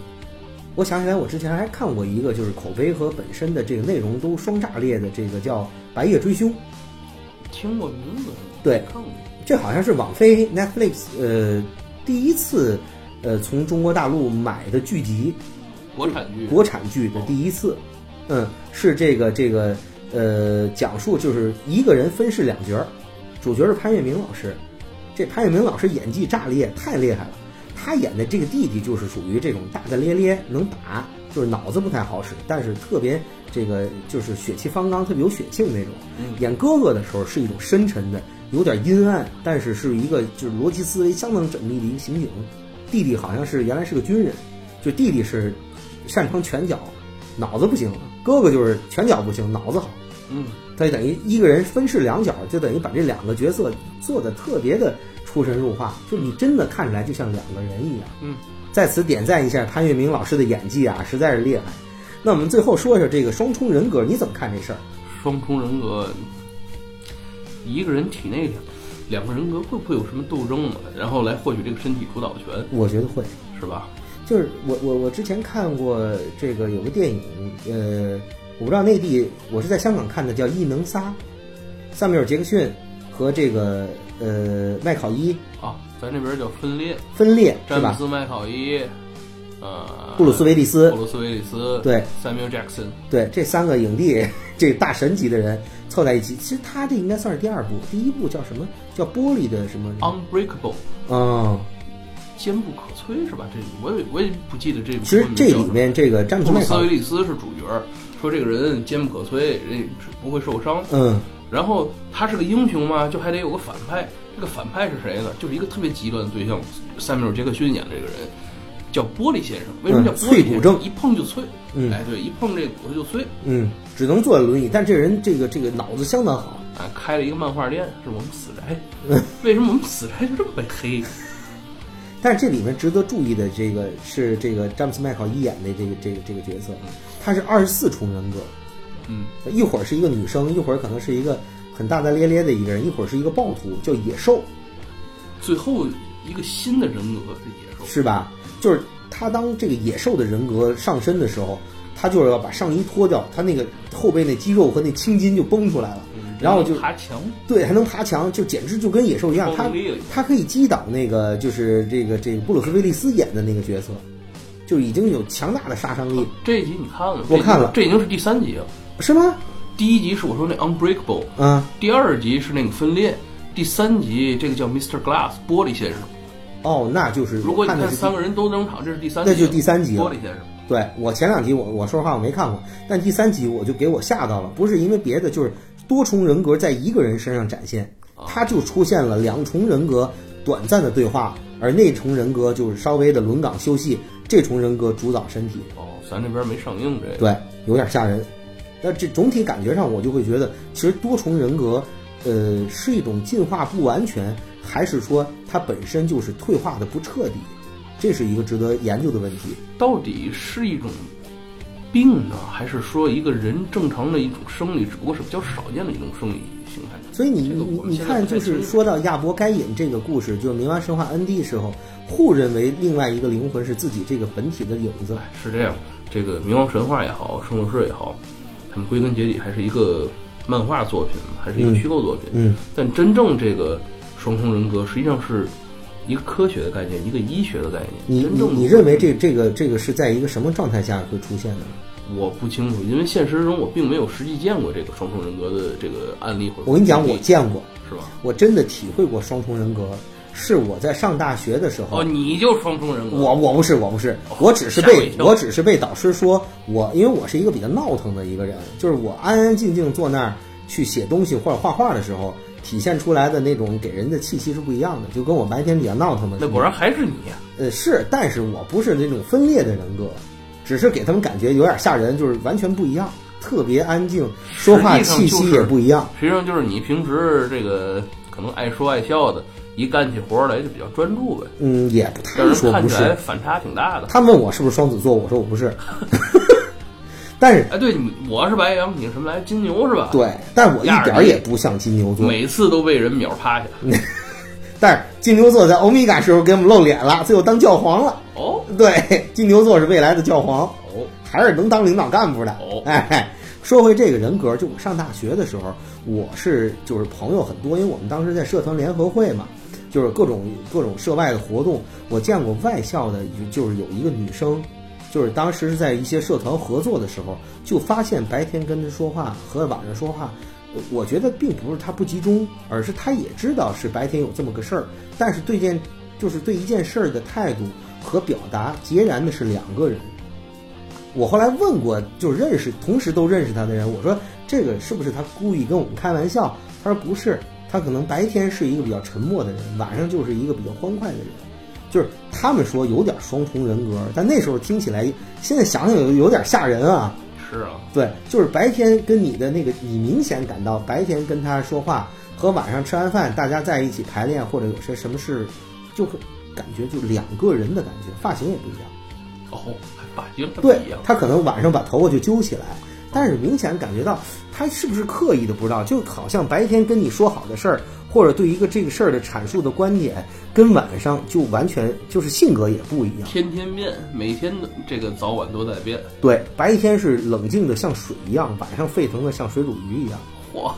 S2: 我想起来，我之前还看过一个，就是口碑和本身的这个内容都双炸裂的，这个叫《白夜追凶》。
S3: 听过名字，
S2: 对
S3: 看过，
S2: 这好像是网飞 Netflix 呃第一次呃从中国大陆买的剧集，
S3: 国产剧，
S2: 国产剧的第一次，嗯，是这个这个呃，讲述就是一个人分饰两角儿，主角是潘粤明老师，这潘粤明老师演技炸裂，太厉害了。他演的这个弟弟就是属于这种大大咧咧，能打，就是脑子不太好使，但是特别这个就是血气方刚，特别有血性那种。
S3: 嗯
S2: 演哥哥的时候是一种深沉的，有点阴暗，但是是一个就是逻辑思维相当缜密的一个刑警。弟弟好像是原来是个军人，就弟弟是擅长拳脚，脑子不行；哥哥就是拳脚不行，脑子好。
S3: 嗯，
S2: 他就等于一个人分饰两角，就等于把这两个角色做的特别的出神入化，就你真的看起来就像两个人一样。
S3: 嗯，
S2: 在此点赞一下潘粤明老师的演技啊，实在是厉害。那我们最后说一下这个双重人格，你怎么看这事儿？
S3: 双重人格，一个人体内两两个人格会不会有什么斗争嘛？然后来获取这个身体主导权，
S2: 我觉得会。
S3: 是吧？
S2: 就是我我我之前看过这个有个电影，呃，我不知道内地，我是在香港看的，叫《异能仨》，萨缪尔·杰克逊和这个呃麦考伊
S3: 啊，咱这边叫分裂，
S2: 分裂是吧？
S3: 詹姆斯麦考伊，呃，
S2: 布鲁斯·威利斯
S3: 布，鲁斯威利斯，
S2: 对
S3: ，Samuel Jackson，
S2: 对，这三个影帝，这大神级的人凑在一起，其实他这应该算是第二部，第一部叫什么？叫玻璃的什么
S3: ？Unbreakable，
S2: 嗯，
S3: 坚不可摧是吧？这我也我也不记得这部
S2: 其实这里面这个詹姆斯·
S3: 威利斯是主角，说这个人坚不可摧，人不会受伤。
S2: 嗯，
S3: 然后他是个英雄嘛，就还得有个反派。这个反派是谁呢？就是一个特别极端的对象，塞缪尔·杰克逊演的这个人叫玻璃先生。为什么叫
S2: 嗯
S3: 玻璃先生？
S2: 脆骨症
S3: 一碰就碎。
S2: 嗯
S3: 哎，对，一碰这骨头就碎。
S2: 嗯，只能坐轮椅，但这人这个这个脑子相当好。
S3: 啊，开了一个漫画店，是我们死宅。
S2: 嗯
S3: 为什么我们死宅就这么被黑？
S2: 但是这里面值得注意的这个是这个詹姆斯麦考伊演的这个这个这个角色，他是二十四重人格，
S3: 嗯，
S2: 一会儿是一个女生，一会儿可能是一个很大大咧咧的一个人，一会儿是一个暴徒，叫野兽，
S3: 最后一个新的人格是野兽。
S2: 是吧？就是他当这个野兽的人格上身的时候，他就是要把上衣脱掉，他那个后背那肌肉和那青筋就崩出来了，然后就
S3: 爬墙。
S2: 对，还能爬墙，就简直就跟野兽一样。他他可以击倒那个就是这个这个布鲁斯威利斯演的那个角色，就已经有强大的杀伤力，
S3: 这一集你看了吗？
S2: 我看了
S3: 这已经是第三集了。
S2: 是吗？
S3: 第一集是我说那 Unbreakable，
S2: 嗯，
S3: 第二集是那个分裂，第三集这个叫 Mr. Glass 玻璃先生。
S2: 哦，那就是
S3: 如果你
S2: 看
S3: 三个人都登场，这是第三集，
S2: 那就第三集了
S3: 玻璃先生。
S2: 对我前两集我我说实话我没看过，但第三集我就给我吓到了，不是因为别的，就是多重人格在一个人身上展现，他就出现了两重人格短暂的对话，而那重人格就是稍微的轮岗休息，这重人格主导身体，
S3: 哦，咱这边没上映这个。
S2: 对，有点吓人。但这总体感觉上，我就会觉得，其实多重人格，呃，是一种进化不完全，还是说它本身就是退化的不彻底？这是一个值得研究的问题。
S3: 到底是一种病呢，还是说一个人正常的一种生理，只不过是比较少见的一种生理形态？
S2: 所以你
S3: 这个
S2: 你你看，就是说到亚伯该隐这个故事，就是冥王神话 N D 时候，互认为另外一个灵魂是自己这个本体的影子。
S3: 是这样，这个冥王神话也好，圣斗士也好，他们归根结底还是一个漫画作品，还是一个
S2: 嗯
S3: 虚构作品。
S2: 嗯，
S3: 但真正这个双重人格，实际上是一个科学的概念，一个医学的概念。
S2: 你你你认为这这个这个是在一个什么状态下会出现的？
S3: 我不清楚，因为现实中我并没有实际见过这个双重人格的这个案例或者
S2: 我跟你讲，我见过，
S3: 是吧？
S2: 我真的体会过双重人格，是我在上大学的时候。
S3: 哦，你就双重人格，
S2: 我我不是我不是，
S3: 哦
S2: 我只是被
S3: 我
S2: 只是被导师说我，因为我是一个比较闹腾的一个人，就是我安安静静坐那儿去写东西或者画画的时候，体现出来的那种给人的气息是不一样的，就跟我白天比较闹腾的。
S3: 那果然还是你啊、
S2: 呃是，但是我不是那种分裂的人格，只是给他们感觉有点吓人，就是完全不一样，特别安静，说话气息也不一样。
S3: 实际上就是你平时这个可能爱说爱笑的，一干起活来就比较专注呗，
S2: 嗯，也不
S3: 让人
S2: 太说不
S3: 看起来
S2: 是。
S3: 反差挺大的。
S2: 他问我是不是双子座，我说我不是。但是
S3: 哎，对你我是白羊，你是什么来？金牛是吧？，
S2: 对，但我一点也不像金牛座。
S3: 每次都被人秒趴下。
S2: 但是金牛座在欧米伽时候给我们露脸了，最后当教皇了。
S3: 哦
S2: 对，金牛座是未来的教皇，
S3: 哦，
S2: 还是能当领导干部的。
S3: 哦
S2: 哎，说回这个人格，就我上大学的时候，我是就是朋友很多，因为我们当时在社团联合会嘛，就是各种各种涉外的活动。我见过外校的，就就是有一个女生，就是当时是在一些社团合作的时候，就发现白天跟他说话和晚上说话。我觉得并不是他不集中，而是他也知道是白天有这么个事儿，但是对件就是对一件事儿的态度和表达截然的是两个人。我后来问过，就认识同时都认识他的人，我说这个是不是他故意跟我们开玩笑？他说不是，他可能白天是一个比较沉默的人，晚上就是一个比较欢快的人。就是他们说有点双重人格，但那时候听起来，现在想想有有点吓人啊。
S3: 是啊，
S2: 对，就是白天跟你的那个，你明显感到白天跟他说话和晚上吃完饭大家在一起排练或者有些什么事，就会感觉就两个人的感觉，发型也不一样。
S3: 哦，还发型不
S2: 对
S3: 一样。
S2: 他可能晚上把头发就揪起来，但是明显感觉到他是不是刻意的不知道，就好像白天跟你说好的事儿，或者对一个这个事儿的阐述的观点，跟晚上就完全就是性格也不一样。
S3: 天天变，每天的这个早晚都在变。
S2: 对，白天是冷静的像水一样，晚上沸腾的像水煮鱼一样，
S3: 嚯，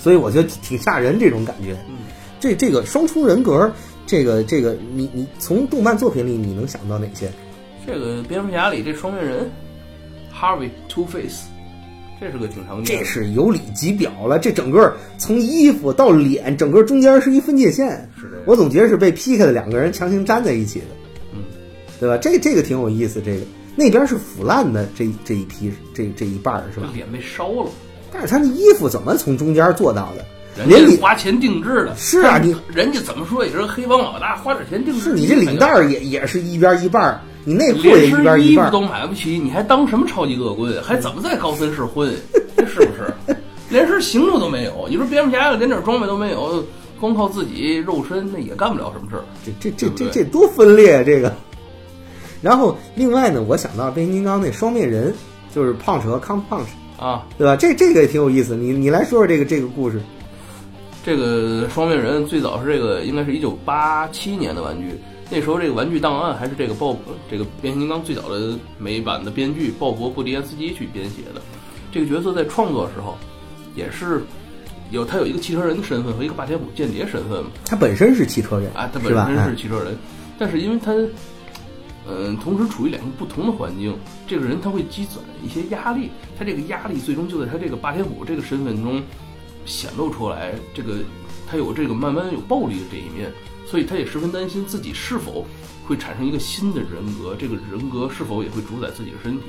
S2: 所以我觉得挺吓人这种感觉。嗯这这个双重人格，这个这个，你你从动漫作品里你能想到哪些？
S3: 这个蝙蝠侠里这双面人，Harvey Two Face，这是个挺常见的这。
S2: 是有理及表了，这整个从衣服到脸，整个中间是一分界线。
S3: 是的
S2: 我总觉得是被劈开的两个人强行粘在一起的，
S3: 嗯，
S2: 对吧？这这个挺有意思。这个那边是腐烂的这这一批这这一半儿是吧？
S3: 脸被烧了，
S2: 但是他那衣服怎么从中间做到的？
S3: 人家
S2: 连领
S3: 是花钱定制的。
S2: 是啊你
S3: 人家怎么说也是黑帮老大，花点钱定制。
S2: 是你这领带也也是一边一半儿，你内裤也一边一半。
S3: 衣服都买不起，你还当什么超级恶棍？还怎么在高森市混？这是不是？连身行头都没有。你说蝙蝠侠连点装备都没有，光靠自己肉身，那也干不了什么事儿。
S2: 这这这这这多分裂啊！这个。然后另外呢，我想到变形金刚那双面人，就是 Punch 和 Counter Punch，
S3: 啊，
S2: 对吧？这这个也挺有意思。你你来说说这个这个故事。
S3: 这个双面人最早是这个，应该是一九八七年的玩具。那时候这个玩具档案还是这个鲍这个变形金刚最早的美版的编剧鲍勃布迪安斯基去编写的。这个角色在创作的时候，也是有他有一个汽车人的身份和一个霸天虎间谍身份嘛。
S2: 他本身是汽车人
S3: 啊，他？本身
S2: 哎
S3: 是汽车人，但是因为他，嗯、同时处于两个不同的环境，这个人他会积攒一些压力，他这个压力最终就在他这个霸天虎这个身份中显露出来，这个他有这个慢慢有暴力的这一面，所以他也十分担心自己是否会产生一个新的人格，这个人格是否也会主宰自己的身体，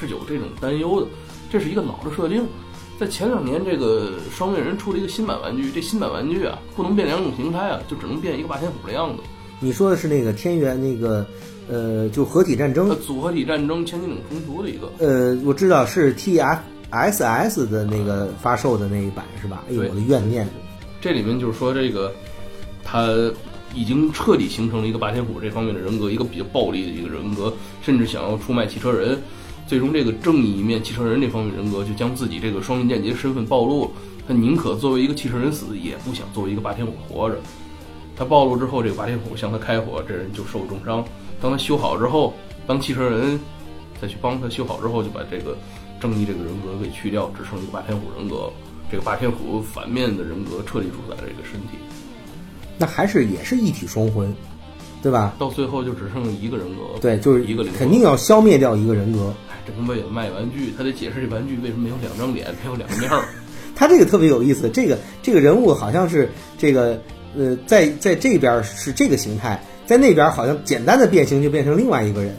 S3: 是有这种担忧的。这是一个老的设定。在前两年，这个双面人出了一个新版玩具，这新版玩具啊，不能变两种形态啊，就只能变一个霸天虎的样子。
S2: 你说的是那个天元那个呃，就合体战
S3: 呃，
S2: 争。
S3: 组合体战争千斤顶冲突的一个，
S2: 呃，我知道是 TFSS 的那个发售的那一版是吧？哎呦，我的怨念。
S3: 这里面就是说这个他已经彻底形成了一个霸天虎这方面的人格，一个比较暴力的一个人格，甚至想要出卖汽车人。最终，这个正义一面汽车人这方面人格就将自己这个双刃剑劫身份暴露，他宁可作为一个汽车人死，也不想作为一个霸天虎活着。他暴露之后，这个霸天虎向他开火，这人就受重伤。当他修好之后，当汽车人再去帮他修好之后，就把这个正义这个人格给去掉，只剩一个霸天虎人格。这个霸天虎反面的人格彻底主宰了这个身体，
S2: 那还是也是一体双魂，对吧？
S3: 到最后就只剩一个人格，
S2: 对，就是
S3: 一个灵魂
S2: 肯定要消灭掉一个人格。
S3: 哎，这跟为了卖玩具，他得解释这玩具为什么没有两张脸，没有两个面儿。
S2: 他这个特别有意思，这个这个人物好像是这个呃，在在这边是这个形态，在那边好像简单的变形就变成另外一个人，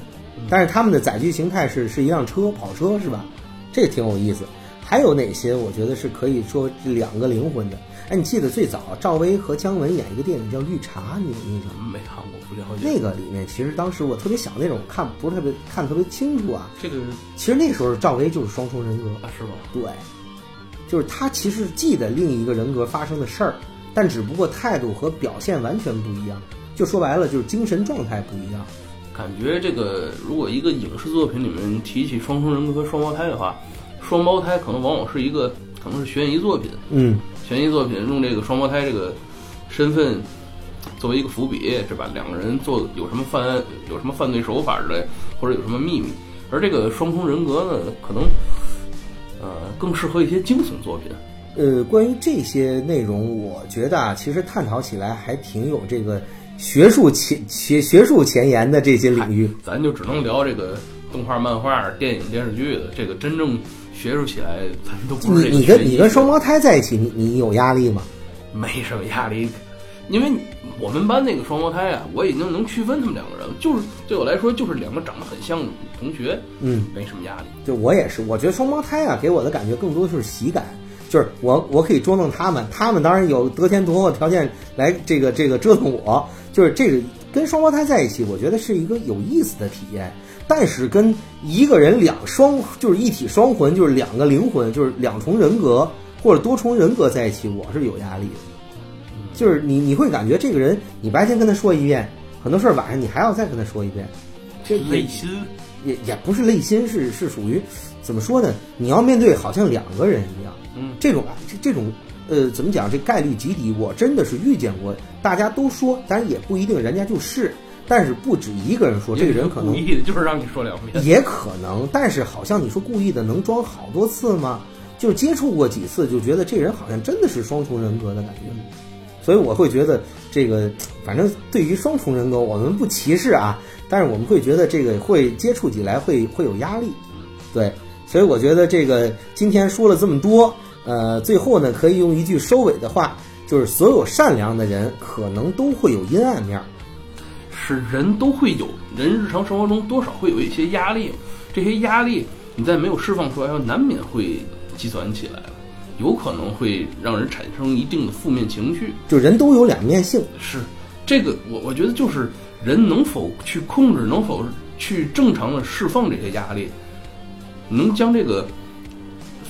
S2: 但是他们的载具形态是是一辆车，跑车是吧？这个挺有意思。还有哪些我觉得是可以说两个灵魂的？哎，你记得最早赵薇和姜文演一个电影叫《绿茶》，你有印象吗？
S3: 没看过，不了解。
S2: 那个里面其实当时我特别想那种，看不是特别看特别清楚啊。
S3: 这个
S2: 其实那时候赵薇就是双重人格，
S3: 啊是吗？
S2: 对，就是她其实记得另一个人格发生的事儿，但只不过态度和表现完全不一样。就说白了，就是精神状态不一样。
S3: 感觉这个如果一个影视作品里面提起双重人格和双胞胎的话，双胞胎可能往往是一个可能是悬疑作品，
S2: 嗯，
S3: 悬疑作品用这个双胞胎这个身份作为一个伏笔，是吧？两个人做有什么犯案，有什么犯罪手法之类，或者有什么秘密。而这个双重人格呢，可能呃更适合一些惊悚作品。
S2: 呃，关于这些内容，我觉得啊，其实探讨起来还挺有这个学术前学学术前沿的这些领域。
S3: 咱就只能聊这个动画、漫画、电影、电视剧的。这个真正学术起来，咱都不是
S2: 你你跟你跟双胞胎在一起，你你有压力吗？
S3: 没什么压力，因为我们班那个双胞胎啊，我已经能区分他们两个人了，就是对我来说就是两个长得很像的同学，
S2: 嗯，
S3: 没什么压力。
S2: 就我也是，我觉得双胞胎啊，给我的感觉更多就是喜感，就是我我可以捉弄他们，他们当然有得天独厚的条件来这个这个折腾我，就是这个跟双胞胎在一起，我觉得是一个有意思的体验。但是跟一个人两双就是一体双魂，就是两个灵魂，就是两重人格或者多重人格在一起，我是有压力的。就是你你会感觉这个人，你白天跟他说一遍很多事儿，晚上你还要再跟他说一遍，这也
S3: 内心
S2: 也也不是内心，是是属于怎么说呢？你要面对好像两个人一样，
S3: 嗯，
S2: 这种啊，这这种呃，怎么讲？这概率极低。我真的是遇见过，大家都说，当然也不一定人家就是，但是不止一个人说，这个人可能
S3: 故意的，就是让你说两遍。
S2: 也可能，但是好像你说故意的能装好多次吗？就是接触过几次，就觉得这人好像真的是双重人格的感觉。所以我会觉得这个，反正对于双重人格，我们不歧视啊，但是我们会觉得这个会接触起来会会有压力，对。所以我觉得这个今天说了这么多，呃，最后呢可以用一句收尾的话，就是所有善良的人可能都会有阴暗面儿。
S3: 是人都会有，人日常生活中多少会有一些压力，这些压力你在没有释放出来后，难免会积攒起来，有可能会让人产生一定的负面情绪。
S2: 就人都有两面性，
S3: 是这个，我我觉得就是人能否去控制，能否去正常的释放这些压力，能将这个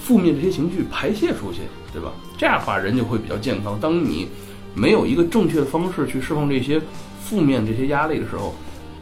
S3: 负面这些情绪排泄出去，对吧？这样的话，人就会比较健康。当你没有一个正确的方式去释放这些负面这些压力的时候，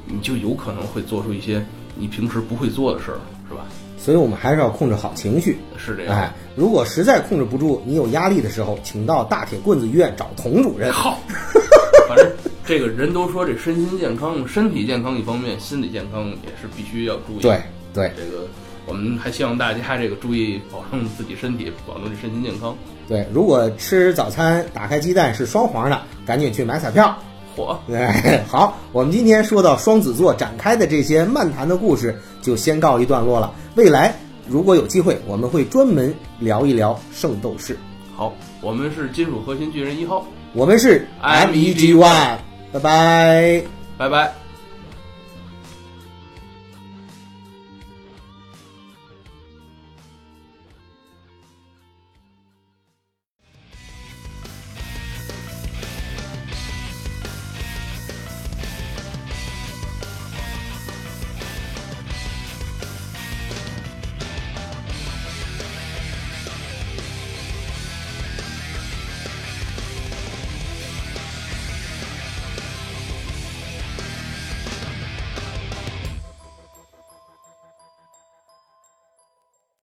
S3: 你就有可能会做出一些你平时不会做的事儿，是吧？
S2: 所以我们还是要控制好情绪。
S3: 是这样。
S2: 哎，如果实在控制不住，你有压力的时候，请到大铁棍子医院找童主任。
S3: 好，反正这个人都说这身心健康，身体健康一方面，心理健康也是必须要注意。
S2: 对对
S3: 这个我们还希望大家这个注意保证自己身体，保证这身心健康。
S2: 对，如果吃早餐打开鸡蛋是双黄的，赶紧去买彩票。
S3: 火，
S2: 哎，好，我们今天说到双子座展开的这些漫谈的故事，就先告一段落了。未来如果有机会，我们会专门聊一聊圣斗士。
S3: 好，我们是金属核心巨人一号，
S2: 我们是
S3: MEG
S2: MEG One，拜拜。
S3: 拜拜。